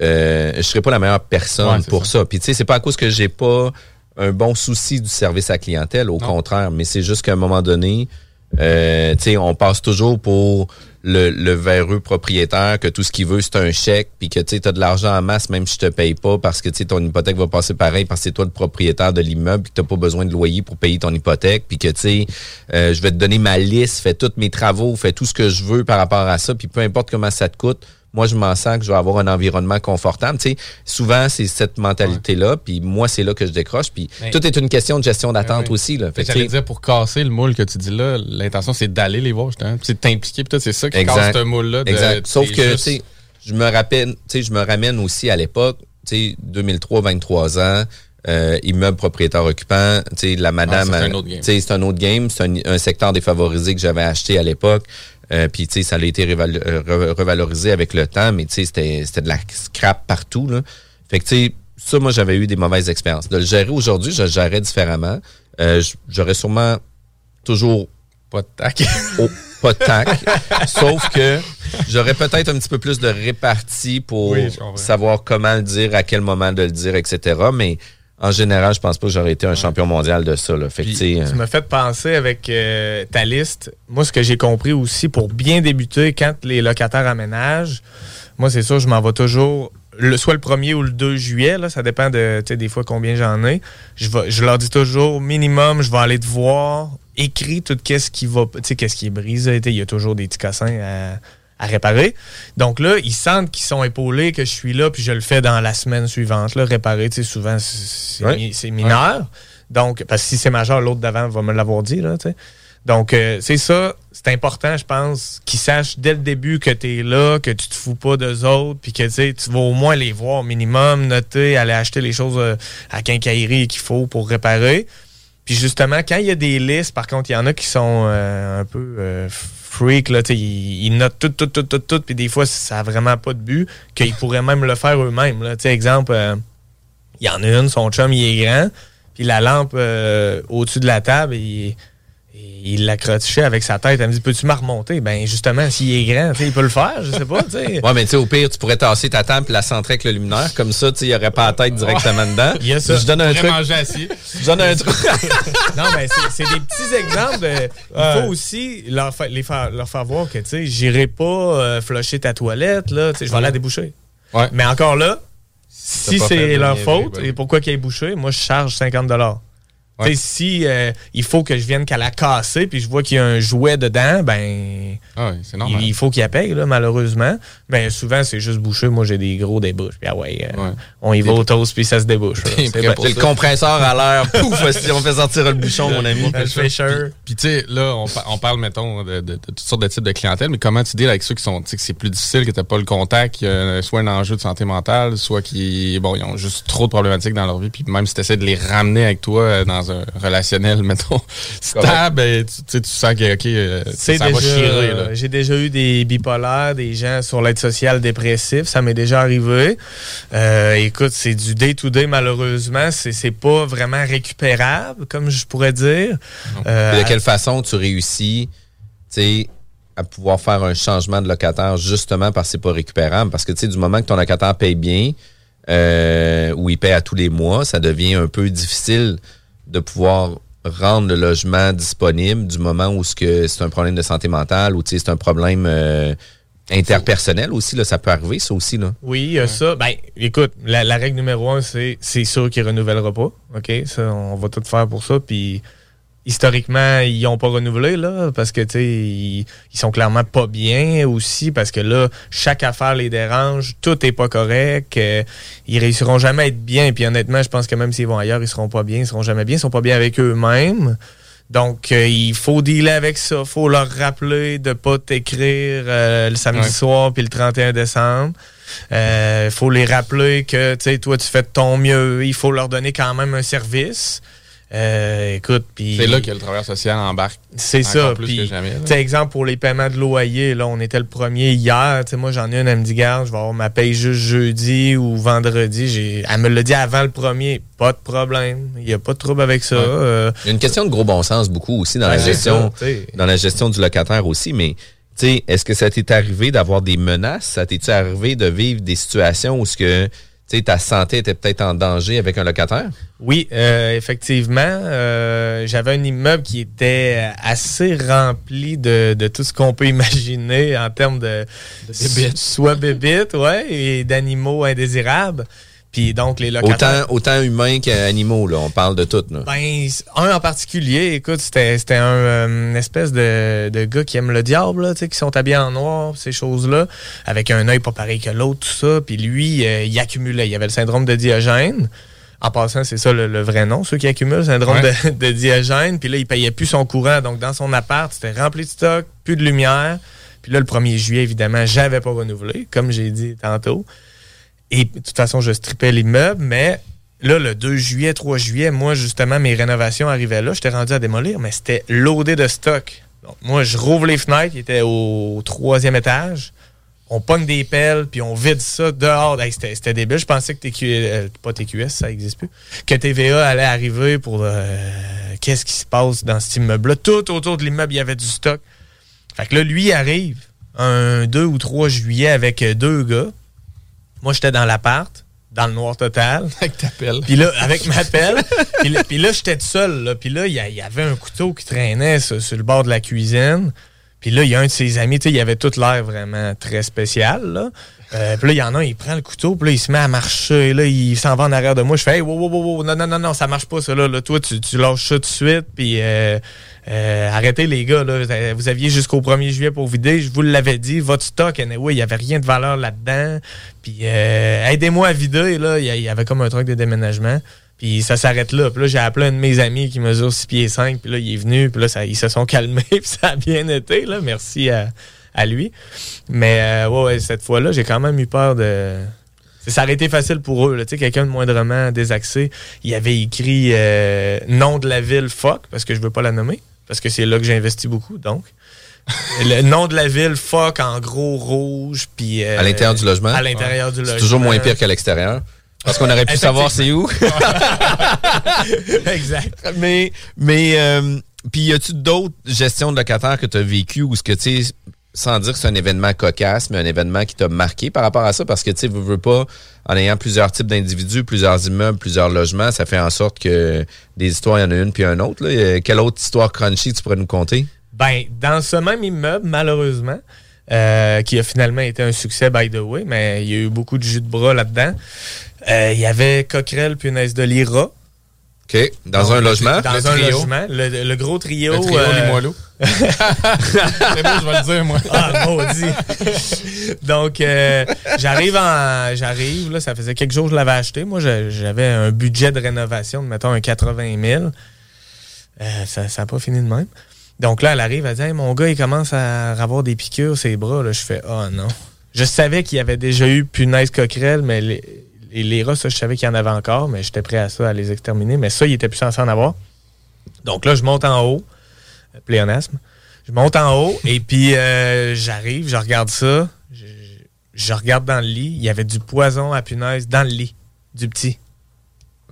Euh, je serais pas la meilleure personne Ouais, pour ça. ça. Puis tu sais, c'est pas à cause que j'ai pas un bon souci du service à la clientèle. Au Non. contraire, mais c'est juste qu'à un moment donné, euh, tu on passe toujours pour le, véreux propriétaire que tout ce qu'il veut c'est un chèque puis que tu t'as de l'argent en masse même si je te paye pas parce que tu ton hypothèque va passer pareil parce que c'est toi le propriétaire de l'immeuble puis que t'as pas besoin de loyer pour payer ton hypothèque puis que tu euh, je vais te donner ma liste fais tous mes travaux fais tout ce que je veux par rapport à ça puis peu importe comment ça te coûte moi je m'en sens que je vais avoir un environnement confortable tu sais souvent c'est cette mentalité là puis moi c'est là que je décroche puis tout est une question de gestion d'attente Ouais, ouais. aussi là fait que, dire, pour casser le moule que tu dis là, l'intention, c'est d'aller les voir, justement. C'est t'impliquer, puis tout, c'est ça qui Exact. casse ce moule-là. Exact. Sauf que, tu juste- sais, je me rappelle, tu sais, je me ramène aussi à l'époque, tu sais, 2003, 23 ans, euh, immeuble propriétaire occupant, tu sais, la madame, Ah, c'est un autre game. tu sais, c'est un autre game, c'est un, un secteur défavorisé que j'avais acheté à l'époque. Euh, puis tu sais, ça a été euh, re- revalorisé avec le temps, mais tu sais, c'était c'était de la scrap partout là. Fait que tu sais, ça, moi, j'avais eu des mauvaises expériences. De le gérer aujourd'hui, je le gérerais différemment. Euh, J'aurais sûrement toujours Pas de tac. au [laughs] pas de tac. Sauf que j'aurais peut-être un petit peu plus de répartie pour Oui, savoir comment le dire, à quel moment de le dire, etc. Mais en général, je pense pas que j'aurais été un champion mondial de ça. Là. Fait que, Puis, tu euh, m'as fait penser avec euh, ta liste. Moi, ce que j'ai compris aussi, pour bien débuter, quand les locataires aménagent, moi, c'est sûr, je m'en vais toujours, le, soit le 1er ou le 2 juillet, là, ça dépend de, tu sais, des fois combien j'en ai. Je, vais, je leur dis toujours, minimum, je vais aller te voir, écris tout qu'est-ce qui va, tu sais, qu'est-ce qui est brisé. Il y a toujours des petits cassins à, à réparer. Donc là, ils sentent qu'ils sont épaulés, que je suis là, puis je le fais dans la semaine suivante. Là, réparer, tu sais, souvent, c'est mi- mineur. Donc, parce que si c'est majeur, l'autre d'avant va me l'avoir dit, là, tu sais. Donc, euh, c'est ça, c'est important, je pense, qu'ils sachent dès le début que tu es là, que tu te fous pas d'eux autres, puis que tu vas au moins les voir au minimum, noter, aller acheter les choses euh, à quincaillerie qu'il faut pour réparer. Puis justement, quand il y a des listes, par contre, il y en a qui sont euh, un peu freak, là, ils, notent tout, tout, tout, tout, tout, puis des fois, ça n'a vraiment pas de but, qu'ils pourraient même le faire eux-mêmes. là. Exemple, euh, il y en a une, son chum, il est grand, puis la lampe euh, au-dessus de la table, il, il l'accrochait avec sa tête. Elle me dit, peux-tu me remonter? Ben justement, s'il est grand, il peut le faire, je sais pas, tu sais. [laughs] Ouais, mais tu sais, au pire, tu pourrais tasser ta table et la centrer avec le luminaire. Comme ça, il n'y aurait pas la tête directement dedans. Il y a ça. Je donne un truc. manger assis. [laughs] Je donne un truc. [laughs] Non, mais c'est- c'est des petits exemples. de- il faut aussi leur, fa- les faire, leur faire voir que, tu sais, j'irai pas euh, flusher ta toilette, là, je vais aller la déboucher. Ouais. Mais encore là, si c'est leur faute, ben et pourquoi qu'il ait bouché, moi, je charge 50 Ouais. Tu sais, si euh, il faut que je vienne qu'à la casser, puis je vois qu'il y a un jouet dedans, ben Ah oui, normal. il, il faut qu'il la paye, là, malheureusement. Mais souvent, c'est juste bouché. Moi, j'ai des gros débouches. Puis ah ouais, euh, Ouais. on y va au toast, puis ça se débouche. C'est le compresseur à l'air. [laughs] Pouf, si on fait sortir le bouchon, mon ami. Le Fisher. Puis tu sais, là, on, pa- on parle, mettons, de, de- de toutes sortes de types de clientèle, mais comment tu deals avec ceux qui sont, tu sais, que c'est plus difficile, que t'as pas le contact, qu'il y a soit un enjeu de santé mentale, soit qui, bon, ils ont juste trop de problématiques dans leur vie, puis même si tu essaies de les ramener avec toi euh, dans dans un relationnel, [laughs] mettons, stable, et tu, tu sais, tu sens que, OK, euh, va déjà- chirer, là. J'ai déjà eu des bipolaires, des gens sur l'aide sociale dépressif. Ça m'est déjà arrivé. Euh, écoute, c'est du day-to-day, malheureusement. C'est c'est pas vraiment récupérable, comme je pourrais dire. Euh, de quelle façon tu réussis, tu sais, à pouvoir faire un changement de locataire justement parce que c'est pas récupérable? Parce que tu sais, du moment que ton locataire paye bien, euh, ou il paye à tous les mois, ça devient un peu difficile de pouvoir rendre le logement disponible du moment où ce que c'est un problème de santé mentale ou tu sais, c'est un problème euh, interpersonnel aussi. Là, ça peut arriver, ça aussi. Là. Oui, il y a ça. Ben, écoute, la, la règle numéro un, c'est c'est sûr qu'il renouvellera pas. OK? Ça, on va tout faire pour ça. Puis, historiquement, ils n'ont pas renouvelé, là, parce que, tu sais, ils, ils sont clairement pas bien aussi, parce que là, chaque affaire les dérange, tout est pas correct. euh, ils réussiront jamais à être bien. Puis, honnêtement, je pense que même s'ils vont ailleurs, ils seront pas bien, ils seront jamais bien, ils sont pas bien avec eux-mêmes. Donc, euh, il faut dealer avec ça. faut leur rappeler de pas t'écrire euh, le samedi Ouais. soir puis le 31 décembre. Il faut les rappeler que, tu sais, toi, tu fais de ton mieux. Il faut leur donner quand même un service. Euh, écoute, puis... C'est là que le travailleur social embarque. C'est ça. plus Puis, que jamais, là. exemple, pour les paiements de loyer, là, on était le premier hier. Tu sais, moi, j'en ai une, elle me dit, garde, je vais avoir ma paye juste jeudi ou vendredi. J'ai, elle me l'a dit avant le premier. Pas de problème. Il n'y a pas de trouble avec ça. Ouais. Euh, Il y a une question de gros bon sens beaucoup aussi dans la gestion, ça, dans la gestion du locataire aussi, mais tu sais, est-ce que ça t'est arrivé d'avoir des menaces? Ça t'est arrivé de vivre des situations où ce que sais, ta santé était peut-être en danger avec un locataire? Oui, euh, effectivement. euh, J'avais un immeuble qui était assez rempli de, de tout ce qu'on peut imaginer en termes de, bébites. soit bébites, ouais, et d'animaux indésirables. Puis donc les locataires. Autant, autant humains qu'animaux, là. On parle de tout, là. Ben, un en particulier, écoute, c'était c'était un euh, une espèce de, de gars qui aime le diable, là, tu sais, qui sont habillés en noir, ces choses-là, avec un œil pas pareil que l'autre, tout ça. Puis lui, euh, il accumulait. Il avait le syndrome de Diogène. En passant, c'est ça le, le vrai nom, ceux qui accumulent le syndrome Ouais. de, de Diogène. Puis là, il payait plus son courant. Donc, dans son appart, c'était rempli de stock, plus de lumière. Puis là, le 1er juillet, évidemment, j'avais pas renouvelé, comme j'ai dit tantôt. Et de toute façon, je strippais l'immeuble, mais là, le 2 juillet, 3 juillet, moi, justement, mes rénovations arrivaient là. J'étais rendu à démolir, mais c'était loadé de stock. Donc, moi, je rouvre les fenêtres, il était au troisième étage. On pogne des pelles, puis on vide ça dehors. C'était, débile. Je pensais que TQ, euh, pas TQS, ça n'existe plus. Que TVA allait arriver pour euh, qu'est-ce qui se passe dans cet immeuble-là? Tout autour de l'immeuble, il y avait du stock. Fait que là, lui, arrive un 2 ou 3 juillet avec euh, deux gars. Moi, j'étais dans l'appart, dans le noir total. [laughs] Avec ta pelle. Puis là, avec ma pelle. puis là, j'étais tout seul. Là. Puis là, il y, avait un couteau qui traînait sur, sur le bord de la cuisine. Puis là, il y a un de ses amis, tu sais, il avait tout l'air vraiment très spécial. Là. Euh, puis là, il y en a un, il prend le couteau, puis là, il se met à marcher. Là, il s'en va en arrière de moi. Je fais, hey, wow, wow, wow, non, non, non, non, ça marche pas, ça. Là, Là, toi, tu, tu lâches ça tout de suite. Puis euh, euh, arrêtez, les gars. Là, vous aviez jusqu'au 1er juillet pour vider. Je vous l'avais dit. Votre stock, anyway, il n'y avait rien de valeur là-dedans. Puis euh, aidez-moi à vider. Là. Il y a- il y avait comme un truc de déménagement. Puis ça s'arrête là. Puis là, j'ai appelé un de mes amis qui mesure 6 pieds 5. Puis là, il est venu. Puis là, ça, ils se sont calmés. [laughs] Puis ça a bien été. Là. Merci à, à lui. Mais euh, ouais, ouais, cette fois-là, j'ai quand même eu peur de... Ça aurait été facile pour eux. Quelqu'un de moindrement désaxé, il avait écrit euh, nom de la ville fuck, parce que je veux pas la nommer, parce que c'est là que j'ai investi beaucoup, donc. [laughs] Le nom de la ville fuck en gros rouge, puis... euh, À l'intérieur du logement? À l'intérieur du logement. C'est toujours moins pire qu'à l'extérieur. Parce qu'on aurait pu savoir c'est où. [laughs] exact. Mais, mais euh, puis y a-tu d'autres gestions de locataires que tu as vécu ou ce que tu sais, sans dire que c'est un événement cocasse, mais un événement qui t'a marqué par rapport à ça? Parce que tu sais, veux, veux pas, en ayant plusieurs types d'individus, plusieurs immeubles, plusieurs logements, ça fait en sorte que des histoires, il y en a une puis un autre. Là. Euh, Quelle autre histoire crunchy tu pourrais nous conter? Ben, dans ce même immeuble, malheureusement, euh, qui a finalement été un succès, by the way, mais il y a eu beaucoup de jus de bras là-dedans. euh, Il y avait Coquerel, punaise de l'IRA. OK. Dans Donc, un logement? Dans Le un trio. logement. Le, le gros trio. Le trio euh, Limoilou. [laughs] c'est beau, je vais le dire, moi. Ah, maudit. [laughs] Donc, euh, j'arrive en. J'arrive, là, ça faisait quelques jours que je l'avais acheté. Moi, je- j'avais un budget de rénovation de, mettons, un 80 000. Euh, ça n'a pas fini de même. Donc là, elle arrive, elle dit Hey, mon gars, il commence à avoir des piqûres ses bras. Là, je fais Oh non. Je savais qu'il y avait déjà eu punaise coquerelle, mais les, les, les rats, ça, je savais qu'il y en avait encore, mais j'étais prêt à ça, à les exterminer. Mais ça, il était plus censé en avoir. Donc là, je monte en haut. euh, Pléonasme. Je monte en haut et puis euh, j'arrive, je regarde ça. Je, je regarde dans le lit. Il y avait du poison à punaise dans le lit. Du petit.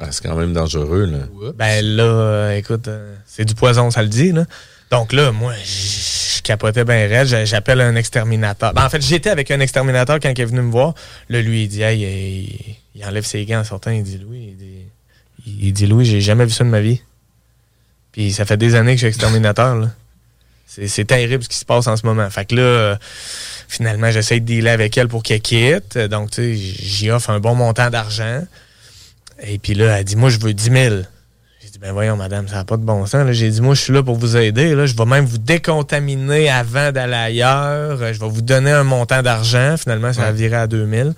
Ah, c'est quand même dangereux, là. Ben là, euh, écoute, euh, c'est du poison, ça le dit, là. Donc là, moi, je capotais bien raide. J'a- J'appelle un exterminateur. Ben, en fait, j'étais avec un exterminateur quand il est venu me voir. Là, lui, il dit, hey, il, enlève ses gants en sortant. Il dit, Louis, il dit, il Louis, j'ai jamais vu ça de ma vie. Puis ça fait des années que je suis exterminateur, là. C'est c'est terrible ce qui se passe en ce moment. Fait que là, euh, finalement, j'essaie de dealer avec elle pour qu'elle quitte. Donc, tu sais, j'y offre un bon montant d'argent. Et puis là, elle dit, moi, je veux 10 000. Dit, ben voyons, madame, ça n'a pas de bon sens. J'ai dit, moi, je suis là pour vous aider. Là. Je vais même vous décontaminer avant d'aller ailleurs. Je vais vous donner un montant d'argent. Finalement, ça a viré à 2000.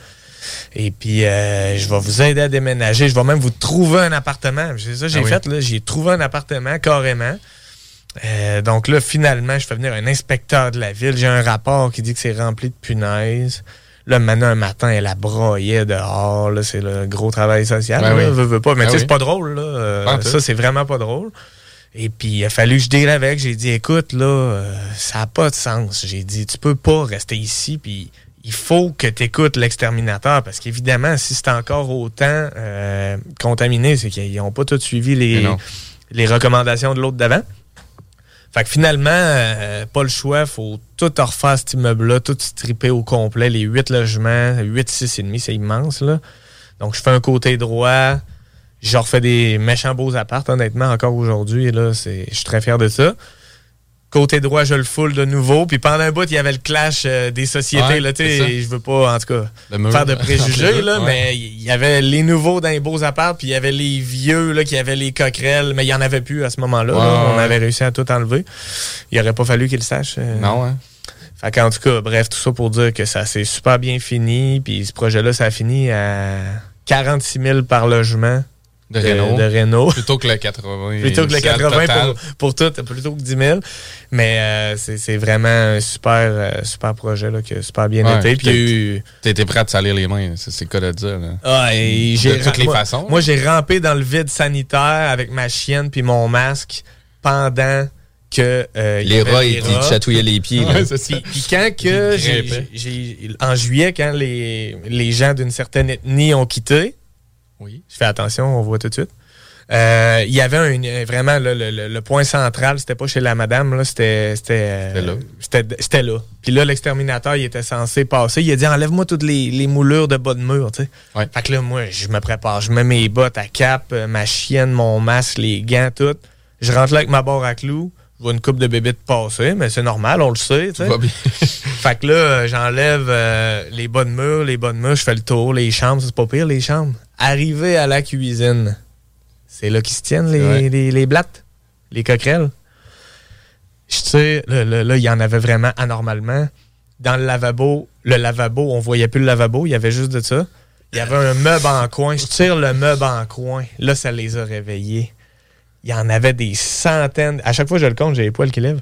Et puis, euh, je vais vous aider à déménager. Je vais même vous trouver un appartement. C'est ça que j'ai Ah oui. fait. là. J'ai trouvé un appartement carrément. Euh, donc là, finalement, je fais venir un inspecteur de la ville. J'ai un rapport qui dit que c'est rempli de punaises. Là, maintenant, un matin, elle a broyé dehors. Là, c'est le gros travail social. Ben là, oui. veux, veux pas. Mais Ben tu sais, oui. c'est pas drôle. Là. Euh, ça, c'est vraiment pas drôle. Et puis, il a fallu que je deal avec. J'ai dit, écoute, là, euh, ça n'a pas de sens. J'ai dit, tu peux pas rester ici. Puis, il faut que tu écoutes l'exterminateur. Parce qu'évidemment, si c'est encore autant euh, contaminé, c'est qu'ils n'ont pas tout suivi les, les recommandations de l'autre d'avant. Fait que finalement, euh, pas le choix, faut tout refaire cet immeuble-là, tout stripper au complet, les huit logements, 8, 6 et demi, c'est immense, là. Donc, je fais un côté droit, je refais des méchants beaux apparts, honnêtement, encore aujourd'hui, là, je suis très fier de ça. Côté droit, je le foule de nouveau, puis pendant un bout, il y avait le clash euh, des sociétés, Ouais, là, je veux pas, en tout cas, mur. faire de préjugés, [laughs] là, Ouais. mais il y avait les nouveaux dans les beaux apparts, puis il y avait les vieux, là, qui avaient les coquerelles, mais il y en avait plus à ce moment-là. là. On avait réussi à tout enlever. Il aurait pas fallu qu'ils le sachent. euh. Non, hein? Fait qu'en tout cas, bref, tout ça pour dire que ça s'est super bien fini, puis ce projet-là, ça a fini à 46 000 par logement De Renault. de Renault. [laughs] Plutôt que le 80. Plutôt que le initial 80 total. pour, pour tout, plutôt que 10 000. Mais euh, c'est vraiment un super, euh, super projet là, qui a super bien Ouais, été. Puis T'étais prêt à te salir les mains, c'est le cas de dire. Là. Ah, et De toutes les moi- façons. Moi, j'ai rampé dans le vide sanitaire avec ma chienne puis mon masque pendant que euh, Les rats, ils chatouillaient les pieds. Ouais. Puis, puis quand que en juillet, quand les, les gens d'une certaine ethnie ont quitté, Oui. je fais attention, on voit tout de suite. euh, il y avait un, vraiment le, le- le- le point central, c'était pas chez la madame, là, c'était c'était euh, C'était là. C'était, c'était là. Puis là, l'exterminateur, il était censé passer. Il a dit enlève-moi toutes les, les moulures de bas de mur, tu sais. Ouais. Fait que là, moi, je me prépare. Je mets mes bottes à cap, euh, ma chienne, mon masque, les gants, tout. Je rentre là avec ma barre à clous. Je vois une coupe de bébites passer, mais c'est normal, on le sait, tu sais. Va bien. [laughs] Fait que là, j'enlève euh, les bas de mur, les bas de mur, je fais le tour, les chambres, c'est pas pire, les chambres. Arrivé à la cuisine, c'est là qu'ils se tiennent, les, Ouais. les, les blattes, les coquerelles. Je tire, là, là, là, il y en avait vraiment anormalement. Dans le lavabo, le lavabo, on voyait plus le lavabo, il y avait juste de ça. Il y avait un meuble en coin. Je tire le meuble en coin. Là, ça les a réveillés. Il y en avait des centaines. À chaque fois que je le compte, j'ai les poils qui lèvent.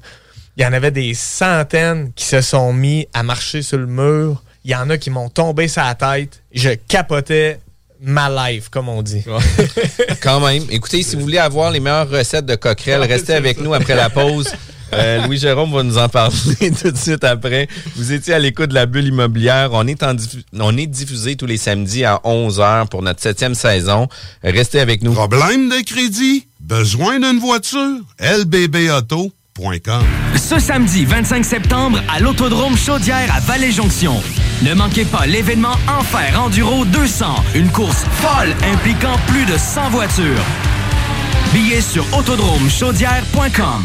Il y en avait des centaines qui se sont mis à marcher sur le mur. Il y en a qui m'ont tombé sur la tête. Je capotais ma life, comme on dit. [laughs] Quand même. Écoutez, si vous voulez avoir les meilleures recettes de coquerelles, restez avec nous après la pause. [laughs] Euh, Louis Jérôme va nous en parler [laughs] tout de suite après. Vous étiez à l'écoute de la bulle immobilière. On est, en diffu- on est diffusé tous les samedis à 11h pour notre septième saison. Restez avec nous. Problème de crédit? Besoin d'une voiture? lbbauto.com Ce samedi 25 septembre à l'Autodrome Chaudière à Vallée-Jonction. Ne manquez pas l'événement Enfer Enduro 200, une course folle impliquant plus de 100 voitures. Billets sur autodromechaudière.com.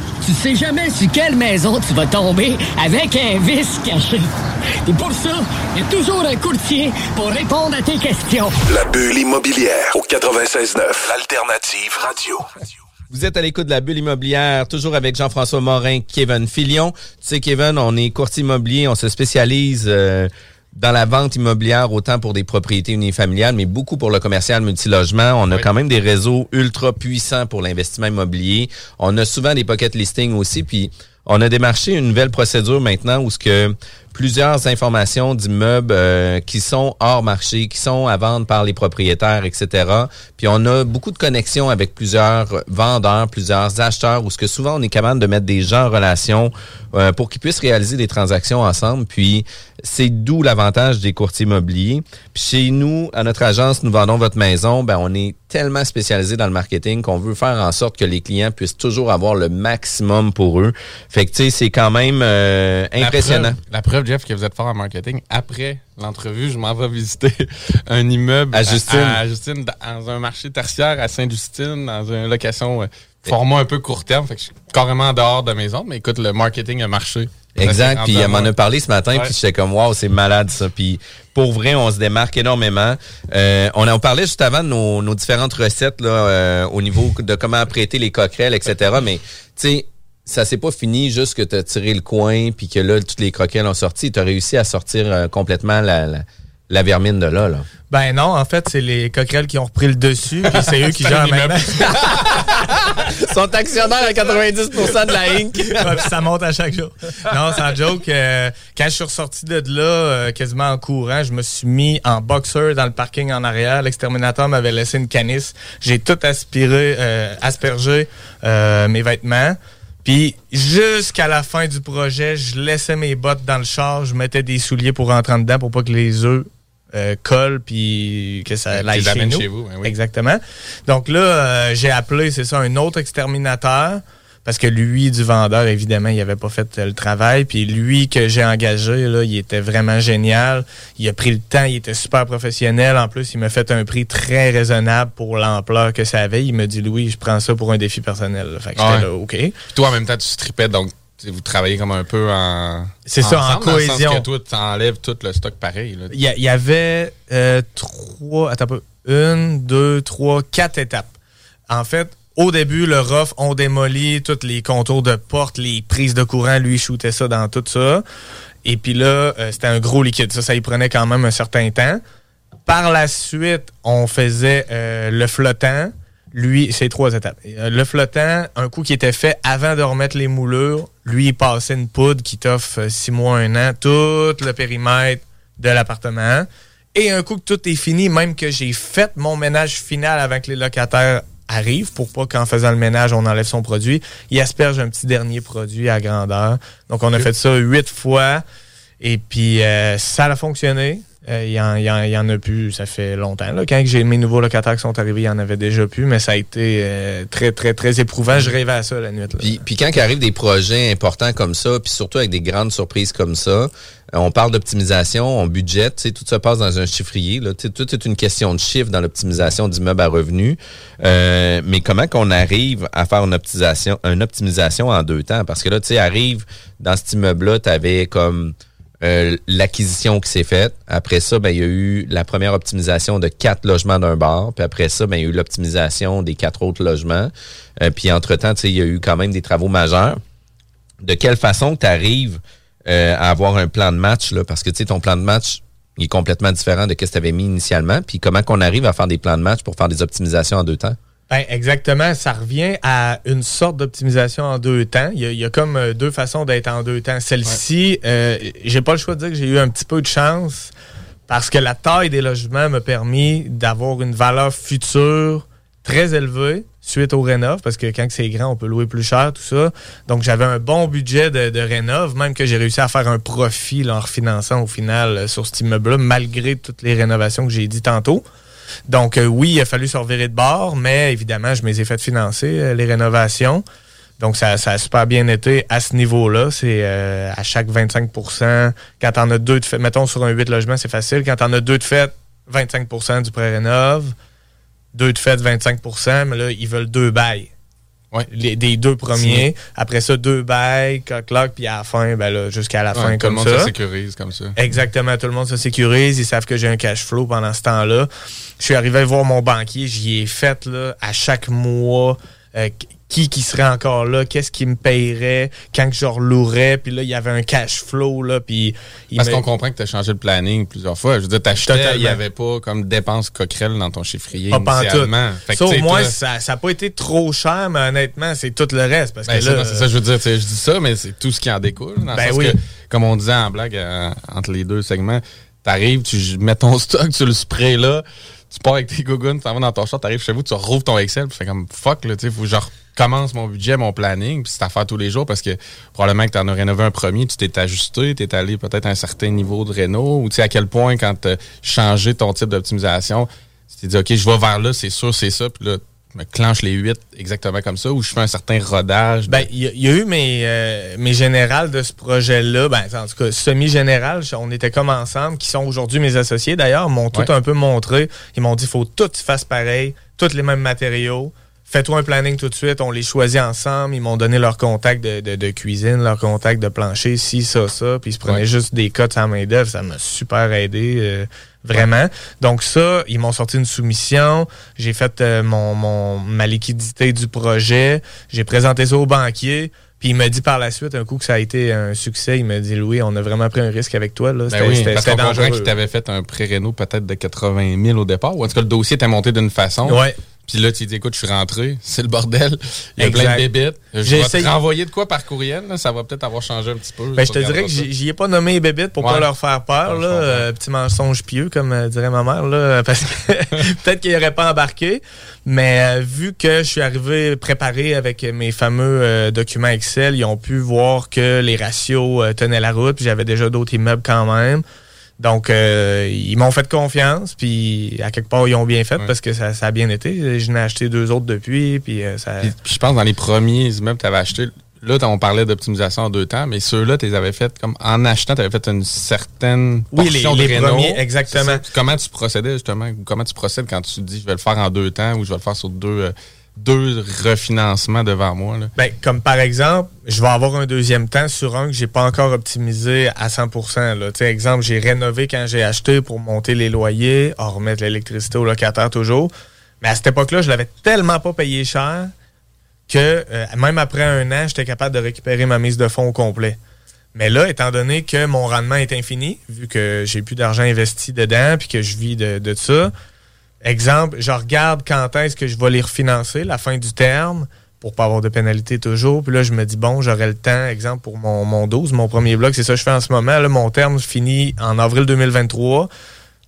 Tu sais jamais sur quelle maison tu vas tomber avec un vice caché. Et pour ça, il y a toujours un courtier pour répondre à tes questions. La bulle immobilière au 96.9. L'alternative radio. Vous êtes à l'écoute de la bulle immobilière, toujours avec Jean-François Morin, Kevin Filion. Tu sais, Kevin, on est courtier immobilier, on se spécialise euh, dans la vente immobilière, autant pour des propriétés unifamiliales, mais beaucoup pour le commercial multilogement. On a quand même des réseaux ultra puissants pour l'investissement immobilier. On a souvent des pocket listings aussi, puis on a démarché une nouvelle procédure maintenant où ce que plusieurs informations d'immeubles euh, qui sont hors marché, qui sont à vendre par les propriétaires, etc. Puis on a beaucoup de connexions avec plusieurs vendeurs, plusieurs acheteurs, où ce que souvent on est capable de mettre des gens en relation euh, pour qu'ils puissent réaliser des transactions ensemble. Puis c'est d'où l'avantage des courtiers immobiliers. Puis chez nous, à notre agence, nous vendons votre maison. Ben on est tellement spécialisé dans le marketing qu'on veut faire en sorte que les clients puissent toujours avoir le maximum pour eux. Fait que tu sais, c'est quand même euh, impressionnant. La preuve, Jeff, que vous êtes fort en marketing. Après l'entrevue, je m'en vais visiter [laughs] un immeuble À Justine. à Justine, dans un marché tertiaire à Sainte-Justine, dans une location euh, format un peu court terme. Fait que je suis carrément dehors de la maison, mais écoute, le marketing a marché. Exact. Puis elle m'en a parlé ce matin, puis j'étais comme wow, c'est malade ça. Puis pour vrai, on se démarque énormément. Euh, on en parlait juste avant de nos, nos différentes recettes là, euh, au niveau de comment apprêter les coquerelles, etc. Mais tu sais, ça s'est pas fini juste que tu as tiré le coin, puis que là toutes les croquelles ont sorti. Tu as réussi à sortir euh, complètement la, la, la vermine de là. là. Ben non, en fait, c'est les coquerelles qui ont repris le dessus, puis c'est eux qui [laughs] gèrent maintenant. Ils [laughs] sont actionnaires à 90% de la Inc. [laughs] Ouais, puis ça monte à chaque jour. Non, sans joke. euh, quand je suis ressorti de là, euh, quasiment en courant, je me suis mis en boxer dans le parking en arrière. L'exterminateur m'avait laissé une canisse. J'ai tout aspiré, euh, aspergé euh, mes vêtements. Puis jusqu'à la fin du projet, je laissais mes bottes dans le char, je mettais des souliers pour rentrer en dedans pour pas que les œufs euh, collent puis que ça aille chez amènes nous. chez vous, ben oui. Exactement. Donc là, euh, j'ai appelé, c'est ça, un autre exterminateur. Parce que lui, du vendeur, évidemment, il avait pas fait euh, le travail. Puis lui que j'ai engagé, là, il était vraiment génial. Il a pris le temps, il était super professionnel. En plus, il m'a fait un prix très raisonnable pour l'ampleur que ça avait. Il m'a dit, Louis, je prends ça pour un défi personnel. là. Fait que j'étais là, OK. Puis toi, en même temps, tu strippais, donc vous travaillez comme un peu en. C'est ça, en ensemble, dans le sens cohésion. que toi, tu enlèves tout le stock pareil. Y, il y avait euh, trois, attends un peu, une, deux, trois, quatre étapes. En fait, au début, le rough, on démolit tous les contours de porte, les prises de courant, lui, shootait ça dans tout ça. Et puis là, euh, c'était un gros liquide. Ça, ça y prenait quand même un certain temps. Par la suite, on faisait euh, le flottant. Lui, c'est trois étapes. Euh, Le flottant, un coup qui était fait avant de remettre les moulures, lui, il passait une poudre qui t'offre six mois, un an, tout le périmètre de l'appartement. Et un coup que tout est fini, même que j'ai fait mon ménage final avant les locataires arrivent, pour pas qu'en faisant le ménage, on enlève son produit, il asperge un petit dernier produit à grandeur. Donc, on a fait ça huit fois. Et puis, euh, ça a fonctionné. Euh, Il y, en, il y il y en a plus, ça fait longtemps. Là. Quand j'ai mes nouveaux locataires qui sont arrivés, il y en avait déjà plus, mais ça a été euh, très, très, très éprouvant. Je rêvais à ça la nuit. là. Puis, puis quand il des projets importants comme ça, puis surtout avec des grandes surprises comme ça, euh, on parle d'optimisation, on budgète, tout ça passe dans un chiffrier. Là, tout est une question de chiffre dans l'optimisation d'immeubles à revenus. Euh, mais comment qu'on arrive à faire une optimisation, une optimisation en deux temps? Parce que là, tu sais, arrive dans cet immeuble-là, tu avais comme euh, l'acquisition qui s'est faite. Après ça, ben, il y a eu la première optimisation de quatre logements d'un bar. Puis après ça, ben, il y a eu l'optimisation des quatre autres logements. Euh, puis entre-temps, il y a eu quand même des travaux majeurs. De quelle façon tu arrives euh, à avoir un plan de match? Là? Parce que ton plan de match il est complètement différent de ce que tu avais mis initialement. Puis comment qu'on arrive à faire des plans de match pour faire des optimisations en deux temps? Ben, exactement. Ça revient à une sorte d'optimisation en deux temps. Il y a, il y a comme euh, deux façons d'être en deux temps. Celle-ci, euh, j'ai pas le choix de dire que j'ai eu un petit peu de chance parce que la taille des logements m'a permis d'avoir une valeur future très élevée suite au rénov, parce que quand c'est grand, on peut louer plus cher, tout ça. Donc, j'avais un bon budget de, de rénov, même que j'ai réussi à faire un profit là, en refinançant au final euh, sur cet immeuble-là, malgré toutes les rénovations que j'ai dit tantôt. Donc, euh, oui, il a fallu se de bord, mais évidemment, je me les ai fait financer, euh, les rénovations. Donc, ça, ça a super bien été à ce niveau-là. C'est euh, à chaque 25% Quand on a deux de fait, mettons sur un 8 logements, c'est facile. Quand on a deux de fait, 25% du prêt rénov. Deux de fait, 25% mais là, ils veulent deux bails. Les- des deux premiers. Après ça, deux bails, coq puis à la fin, ben là, jusqu'à la Ouais, fin tout comme le monde ça. se sécurise comme ça. Exactement, tout le monde se sécurise, ils savent que j'ai un cash flow pendant ce temps-là. Je suis arrivé voir mon banquier, j'y ai fait là, à chaque mois euh, qui qui serait encore là, qu'est-ce qui me payerait quand que je relouerais, puis là il y avait un cash flow là, puis Parce qu'on comprend que tu as changé le planning plusieurs fois. Je veux dire, t'achetais, il n'y avait pas comme dépenses coquerelles dans ton chiffrier pas initialement. Fait que, Ça, au moins, ça n'a pas été trop cher, mais honnêtement, c'est tout le reste. Parce Ben, que là, c'est ça, je veux dire, je dis ça, mais c'est tout ce qui en découle. Dans le Ben sens oui. que, comme on disait en blague euh, entre les deux segments, t'arrives, tu mets ton stock, tu le sprays là, tu pars avec tes gougounes, tu t'en vas dans ton short, t'arrives chez vous, tu rouvres ton Excel, puis fais comme fuck, là, tu sais, faut que je recommence mon budget, mon planning, puis c'est à faire tous les jours parce que probablement que tu en as rénové un premier, tu t'es ajusté, tu es allé peut-être à un certain niveau de réno, ou tu sais, à quel point quand tu as changé ton type d'optimisation, tu t'es dit, OK, je vais vers là, c'est sûr, c'est ça, puis là, me clenche les 8 exactement comme ça, ou je fais un certain rodage. de- Ben, il y, a- il y a eu mes, euh, mes générales de ce projet-là, ben, en tout cas, semi-général, on était comme ensemble, qui sont aujourd'hui mes associés d'ailleurs, m'ont tout un peu montré. Ils m'ont dit, faut tout tu fasses pareil, tous les mêmes matériaux. Fais-toi un planning tout de suite, on les choisit ensemble. Ils m'ont donné leur contact de, de- de cuisine, leur contact de plancher, ci, ça, ça. Puis ils se prenaient Ouais. juste des cotes à main d'œuvre. Ça m'a super aidé, euh, vraiment. Donc ça, ils m'ont sorti une soumission. J'ai fait euh, mon, mon, ma liquidité du projet. J'ai présenté ça au banquier. Puis il m'a dit par la suite, un coup que ça a été un succès, il m'a dit Louis, on a vraiment pris un risque avec toi. Là. Ben C'était oui, parce qu'on t'avait fait un pré-réno peut-être de 80 000 au départ. Ou en tout cas, le dossier était monté d'une façon. Ouais. Puis là, tu dis, écoute, je suis rentré, c'est le bordel. Il y a Exact. plein de bébites. Je J'ai vais essayé- te renvoyer de quoi par courriel. là? Ça va peut-être avoir changé un petit peu. Ben, je te dirais que j'y ai pas nommé les bébites pour pas Ouais. leur faire peur. Ouais, Là. Euh, petit mensonge pieux, comme euh, dirait ma mère, là, [laughs] parce que [laughs] peut-être qu'ils n'auraient pas embarqué. Mais euh, vu que je suis arrivé préparé avec mes fameux documents Excel, ils ont pu voir que les ratios tenaient la route, puis j'avais déjà d'autres immeubles quand même. Donc, euh, ils m'ont fait confiance, puis à quelque part, ils ont bien fait parce que ça, ça a bien été. Je n'ai acheté deux autres depuis, puis euh, ça... Puis, puis je pense dans les premiers immeubles que tu avais achetés, là, on parlait d'optimisation en deux temps, mais ceux-là, tu les avais fait comme en achetant, tu avais fait une certaine Oui, les- de les réno. premiers, exactement. Ça. Comment tu procédais justement, ou comment tu procèdes quand tu dis je vais le faire en deux temps ou je vais le faire sur deux, euh, deux refinancements devant moi? Ben, comme par exemple, je vais avoir un deuxième temps sur un que j'ai pas encore optimisé à 100%. Là. Exemple, j'ai rénové quand j'ai acheté pour monter les loyers, remettre l'électricité au locataire toujours. Mais à cette époque-là, je l'avais tellement pas payé cher que euh, même après un an, j'étais capable de récupérer ma mise de fonds au complet. Mais là, étant donné que mon rendement est infini, vu que j'ai plus d'argent investi dedans puis que je vis de ça, exemple, je regarde quand est-ce que je vais les refinancer, la fin du terme, pour pas avoir de pénalité toujours. Puis là, je me dis, bon, j'aurai le temps, exemple, pour mon, mon 12, mon premier bloc, c'est ça que je fais en ce moment. Là, mon terme finit en avril 2023.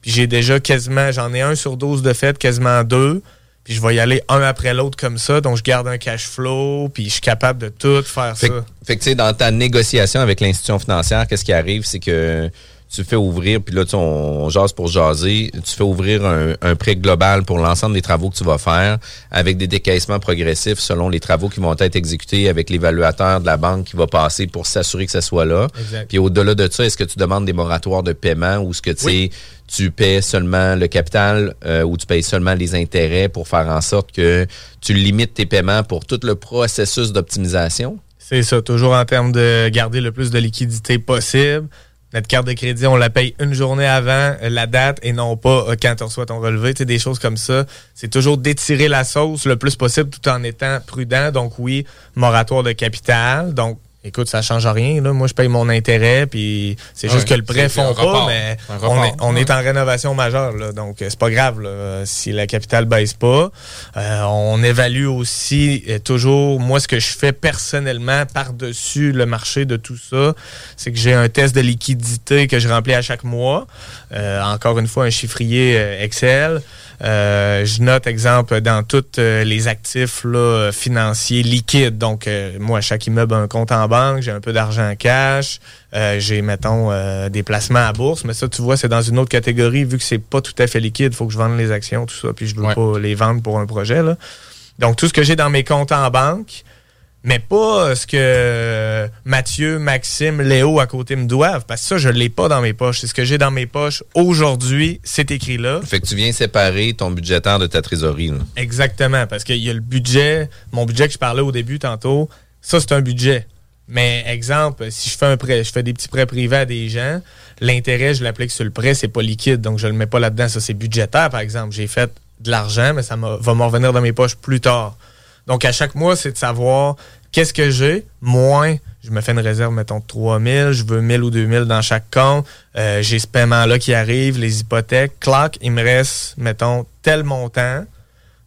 Puis j'ai déjà quasiment, j'en ai un sur 12 de fait, quasiment deux. Puis je vais y aller un après l'autre comme ça. Donc, je garde un cash flow, puis je suis capable de tout faire Fait, ça. fait que, tu sais, dans ta négociation avec l'institution financière, qu'est-ce qui arrive? C'est que tu fais ouvrir, puis là, tu, on, on jase pour jaser, tu fais ouvrir un, un prêt global pour l'ensemble des travaux que tu vas faire avec des décaissements progressifs selon les travaux qui vont être exécutés avec l'évaluateur de la banque qui va passer pour s'assurer que ça soit là. Exact. Puis au-delà de ça, est-ce que tu demandes des moratoires de paiement ou est-ce que tu sais, tu paies seulement le capital euh, ou tu payes seulement les intérêts pour faire en sorte que tu limites tes paiements pour tout le processus d'optimisation? C'est ça, toujours en termes de garder le plus de liquidité possible. Notre carte de crédit, on la paye une journée avant euh, la date et non pas euh, quand tu reçois ton relevé. Tu sais, des choses comme ça. C'est toujours d'étirer la sauce le plus possible tout en étant prudent. Donc oui, moratoire de capital. Donc écoute, ça change rien. Là. Moi, je paye mon intérêt, puis c'est juste que le prêt fond pas, report. mais on, est, on est en rénovation majeure. Là, donc euh, c'est pas grave là, si la capitale baisse pas. Euh, on évalue aussi euh, toujours, moi, ce que je fais personnellement par-dessus le marché de tout ça, c'est que j'ai un test de liquidité que je remplis à chaque mois. Euh, encore une fois, un chiffrier euh, Excel. Euh, je note, exemple, dans tous euh, les actifs là, financiers liquides. Donc, euh, moi, chaque immeuble a un compte en banque, j'ai un peu d'argent en cash, euh, j'ai, mettons, euh, des placements à bourse. Mais ça, tu vois, c'est dans une autre catégorie. Vu que c'est pas tout à fait liquide, il faut que je vende les actions, tout ça, puis je veux Ouais. pas les vendre pour un projet. Là. Donc, tout ce que j'ai dans mes comptes en banque, mais pas euh, ce que euh, Mathieu, Maxime, Léo à côté me doivent, parce que ça, je l'ai pas dans mes poches. C'est ce que j'ai dans mes poches aujourd'hui, c'est écrit là. Fait que tu viens séparer ton budgétaire de ta trésorerie. là. Exactement, parce qu'il y a le budget, mon budget que je parlais au début tantôt, ça c'est un budget. Mais exemple, si je fais un prêt, je fais des petits prêts privés à des gens, l'intérêt, je l'applique sur le prêt, c'est pas liquide, donc je le mets pas là-dedans. Ça, c'est budgétaire, par exemple. J'ai fait de l'argent, mais ça va me revenir dans mes poches plus tard. Donc, à chaque mois, c'est de savoir qu'est-ce que j'ai, moins je me fais une réserve, mettons, de 3000, je veux 1000 ou 2000 dans chaque compte, euh, j'ai ce paiement-là qui arrive, les hypothèques, clac, il me reste, mettons, tel montant.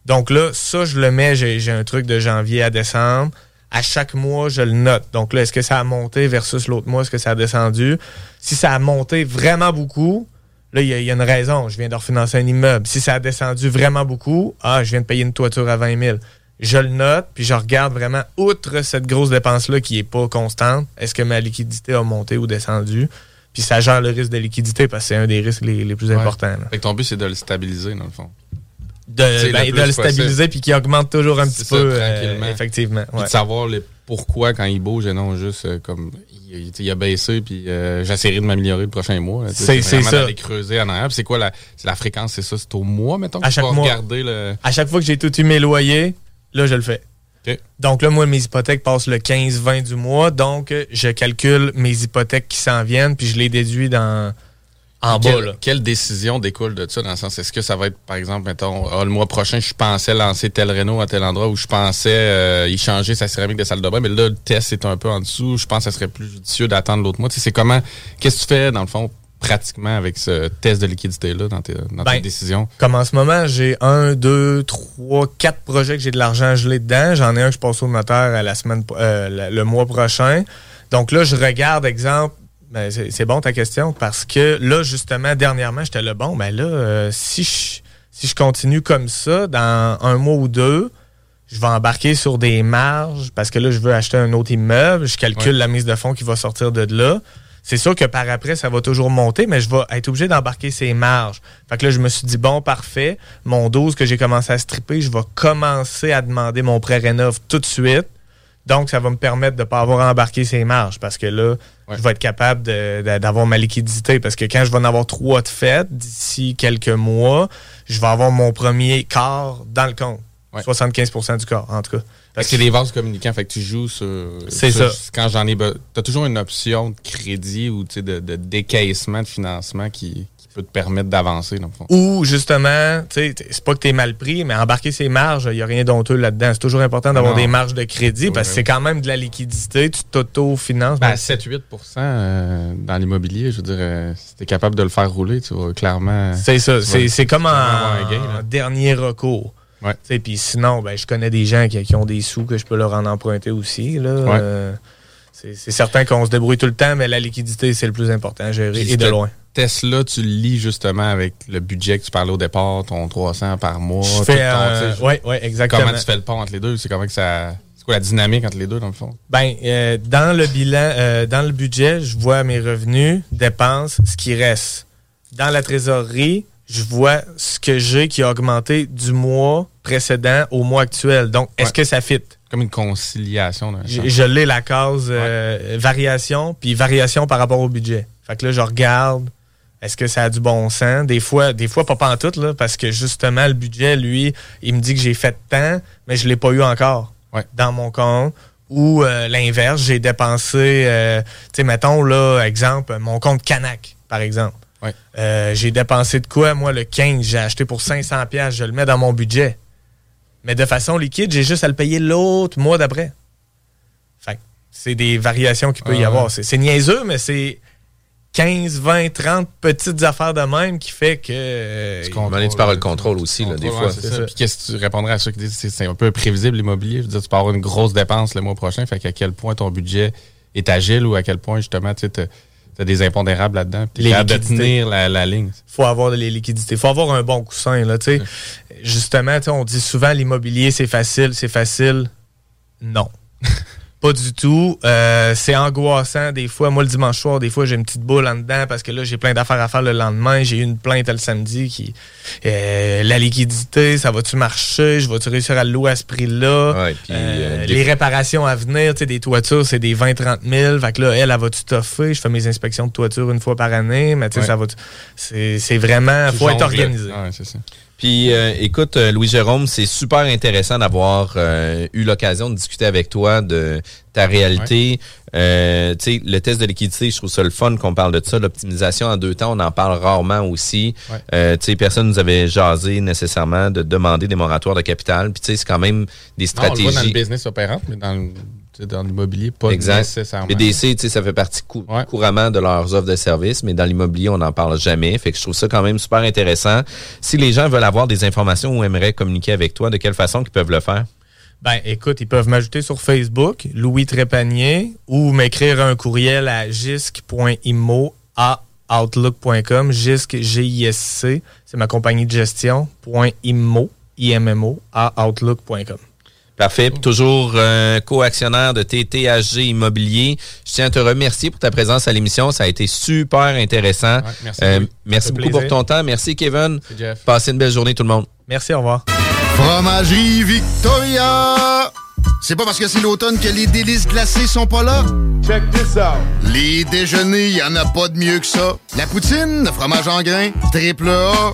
Donc là, ça, je le mets, j'ai un truc de janvier à décembre. À chaque mois, je le note. Donc là, est-ce que ça a monté versus l'autre mois, est-ce que ça a descendu? Si ça a monté vraiment beaucoup, là, il y, y a une raison. Je viens de refinancer un immeuble. Si ça a descendu vraiment beaucoup, ah, je viens de payer une toiture à 20 000 je le note, puis je regarde vraiment, outre cette grosse dépense-là qui est pas constante, est-ce que ma liquidité a monté ou descendu? Puis ça gère le risque de liquidité parce que c'est un des risques les, les plus Ouais. importants. là. Fait que ton but, c'est de le stabiliser, dans le fond. De, C'est ben, le de le stabiliser puis qui augmente toujours un petit ça, peu. euh, tranquillement. effectivement. Puis ouais. de savoir les pourquoi quand il bouge et non juste euh, comme il, il a baissé puis euh, j'essaierai de m'améliorer le prochain mois. C'est- ça. d'aller creuser en arrière. Puis c'est quoi la, c'est la fréquence? C'est ça? C'est au mois, mettons? que À chaque mois. regarder le... À chaque fois que j'ai tout eu mes loyers, là, je le fais. Donc là, moi, mes hypothèques passent le 15-20 du mois. Donc, je calcule mes hypothèques qui s'en viennent, puis je les déduis dans, en bas. quelle, Là. quelle décision découle de ça dans le sens est-ce que ça va être par exemple mettons ah, le mois prochain je pensais lancer tel Renault à tel endroit où je pensais euh, y changer sa céramique de salle de bain mais là le test est un peu en dessous je pense que ça serait plus judicieux d'attendre l'autre mois Tu sais, c'est comment qu'est-ce que tu fais dans le fond pratiquement avec ce test de liquidité là dans tes, dans tes Ben, décisions? Comme en ce moment, j'ai un, deux, trois, quatre projets que j'ai de l'argent gelé dedans. J'en ai un que je passe au notaire à la semaine, euh, le, le mois prochain. Donc là, je regarde, exemple, ben, c'est bon ta question, parce que là, justement, dernièrement, j'étais là, bon, ben là, euh, si, je, si je continue comme ça, dans un mois ou deux, je vais embarquer sur des marges, parce que là, je veux acheter un autre immeuble, je calcule Ouais. la mise de fonds qui va sortir de là. C'est sûr que par après, ça va toujours monter, mais je vais être obligé d'embarquer ces marges. Fait que là, je me suis dit, bon, parfait, mon 12 que j'ai commencé à stripper, je vais commencer à demander mon prêt rénov tout de suite. Donc, ça va me permettre de ne pas avoir embarqué ces marges parce que là, je vais être capable d'avoir ma liquidité. Parce que quand je vais en avoir trois de fait d'ici quelques mois, je vais avoir mon premier quart dans le compte. 75% du quart, en tout cas. Que c'est des vases communicants fait que tu joues sur C'est ça. quand j'en ai be- t'as toujours une option de crédit ou tu de, de décaissement de financement qui, qui peut te permettre d'avancer dans le fond Ou justement, tu c'est pas que tu es mal pris, mais embarquer ces marges, il n'y a rien d'honteux là-dedans. C'est toujours important d'avoir des marges de crédit parce que c'est quand même de la liquidité, tu t'auto-finances. Ben, Donc, 7-8 euh, dans l'immobilier, je veux dire, euh, si t'es capable de le faire rouler, tu vas clairement. C'est ça. tu C'est comme tu en, gain, en dernier recours. Ouais. Puis sinon, ben, je connais des gens qui, qui ont des sous que je peux leur en emprunter aussi. Là. Ouais. Euh, c'est certain qu'on se débrouille tout le temps, mais la liquidité, c'est le plus important à gérer et de loin. Test-là, tu le lis justement avec le budget que tu parlais au départ, ton 300 par mois. Je fais, euh, ouais, ouais, exactement. Comment tu fais le pont entre les deux? C'est comment que ça. La dynamique entre les deux, dans le fond? Ben, euh, dans le bilan, euh, dans le budget, je vois mes revenus, dépenses, ce qui reste. Dans la trésorerie, je vois ce que j'ai qui a augmenté du mois précédent au mois actuel. Donc, est-ce Ouais. que ça fit? Comme une conciliation. d'un Je, je l'ai la case euh, variation, puis variation par rapport au budget. Fait que là, je regarde, est-ce que ça a du bon sens? Des fois, des fois pas pantoute, là, parce que justement, le budget, lui, il me dit que j'ai fait tant, mais je l'ai pas eu encore Ouais. dans mon compte. Ou euh, l'inverse, j'ai dépensé, euh, tu sais, mettons, là, exemple, mon compte Canac, par exemple. Ouais. Euh, j'ai dépensé de quoi, moi, le 15, j'ai acheté pour 500 pièces, je le mets dans mon budget. Mais de façon liquide, j'ai juste à le payer l'autre mois d'après. Fait c'est des variations qu'il peut y Ah, avoir. ouais. C'est niaiseux, mais c'est 15, 20, 30 petites affaires de même qui fait que... euh, tu parles le contrôle aussi, là, des fois. c'est C'est ça. ça. Puis qu'est-ce que tu répondrais à ceux qui disent que c'est- un peu prévisible l'immobilier? Je veux dire, tu peux avoir une grosse dépense le mois prochain, fait qu'à quel point ton budget est agile ou à quel point justement tu as des impondérables là-dedans, t'es capable de tenir la, la ligne. faut avoir les liquidités. faut avoir un bon coussin. Là, tu sais. Justement, tu sais, on dit souvent l'immobilier, c'est facile, c'est facile. Non. [laughs] Pas du tout. Euh, c'est angoissant des fois. Moi, le dimanche soir, des fois, j'ai une petite boule en dedans parce que là, j'ai plein d'affaires à faire le lendemain. J'ai eu une plainte le samedi qui. euh, la liquidité, ça va-tu marcher? Je vais-tu réussir à le louer à ce prix-là? Ouais, Euh, euh, les réparations à venir, tu sais, des toitures, c'est des 20-30 000. Fait que là, elle, elle va-tu toffer? Je fais mes inspections de toiture une fois par année, mais tu sais, Ouais. ça va. C'est vraiment. Faut être organisé. Ouais, c'est ça. Puis, euh, écoute, euh, Louis-Jérôme, c'est super intéressant d'avoir euh, eu l'occasion de discuter avec toi de ta réalité. Euh, tu sais, le test de liquidité, je trouve ça le fun qu'on parle de ça. L'optimisation en deux temps, on en parle rarement aussi. Ouais. Euh, tu sais, personne nous avait jasé nécessairement de demander des moratoires de capital. Puis tu sais, c'est quand même des Non, on le stratégies. voit dans le business opérant, mais dans le- dans l'immobilier, pas exact. nécessairement. Les DC, tu sais, ça fait partie cou- couramment de leurs offres de services, mais dans l'immobilier, on n'en parle jamais. Fait que je trouve ça quand même super intéressant. Si les gens veulent avoir des informations ou aimeraient communiquer avec toi, de quelle façon qu'ils peuvent le faire? Ben, écoute, ils peuvent m'ajouter sur Facebook, Louis Trépanier, ou m'écrire un courriel à gisc.immo à outlook.com, gisc, G-I-S-C, c'est ma compagnie de gestion, point immo, I-M-M-O, à outlook.com. Parfait. Puis Toujours euh, co-actionnaire de TTHG Immobilier. Je tiens à te remercier pour ta présence à l'émission. Ça a été super intéressant. merci, Euh, merci beaucoup pour ton temps. Merci, Kevin. Jeff. Passez une belle journée, tout le monde. Merci, au revoir. Fromagerie Victoria! C'est pas parce que c'est l'automne que les délices glacées sont pas là? Check this out! Les déjeuners, y en a pas de mieux que ça. La poutine, le fromage en grains, triple A.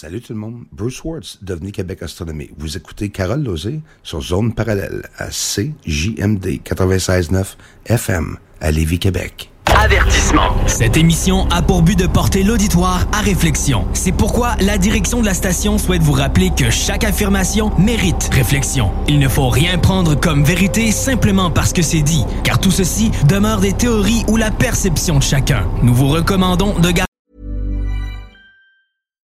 Salut tout le monde, Bruce Wards, Devenez Québec Astronomie. Vous écoutez Carole Lozé sur Zone Parallèle à CJMD 96.9 FM à Lévis, Québec. Avertissement. Cette émission a pour but de porter l'auditoire à réflexion. C'est pourquoi la direction de la station souhaite vous rappeler que chaque affirmation mérite réflexion. Il ne faut rien prendre comme vérité simplement parce que c'est dit, car tout ceci demeure des théories ou la perception de chacun. Nous vous recommandons de garder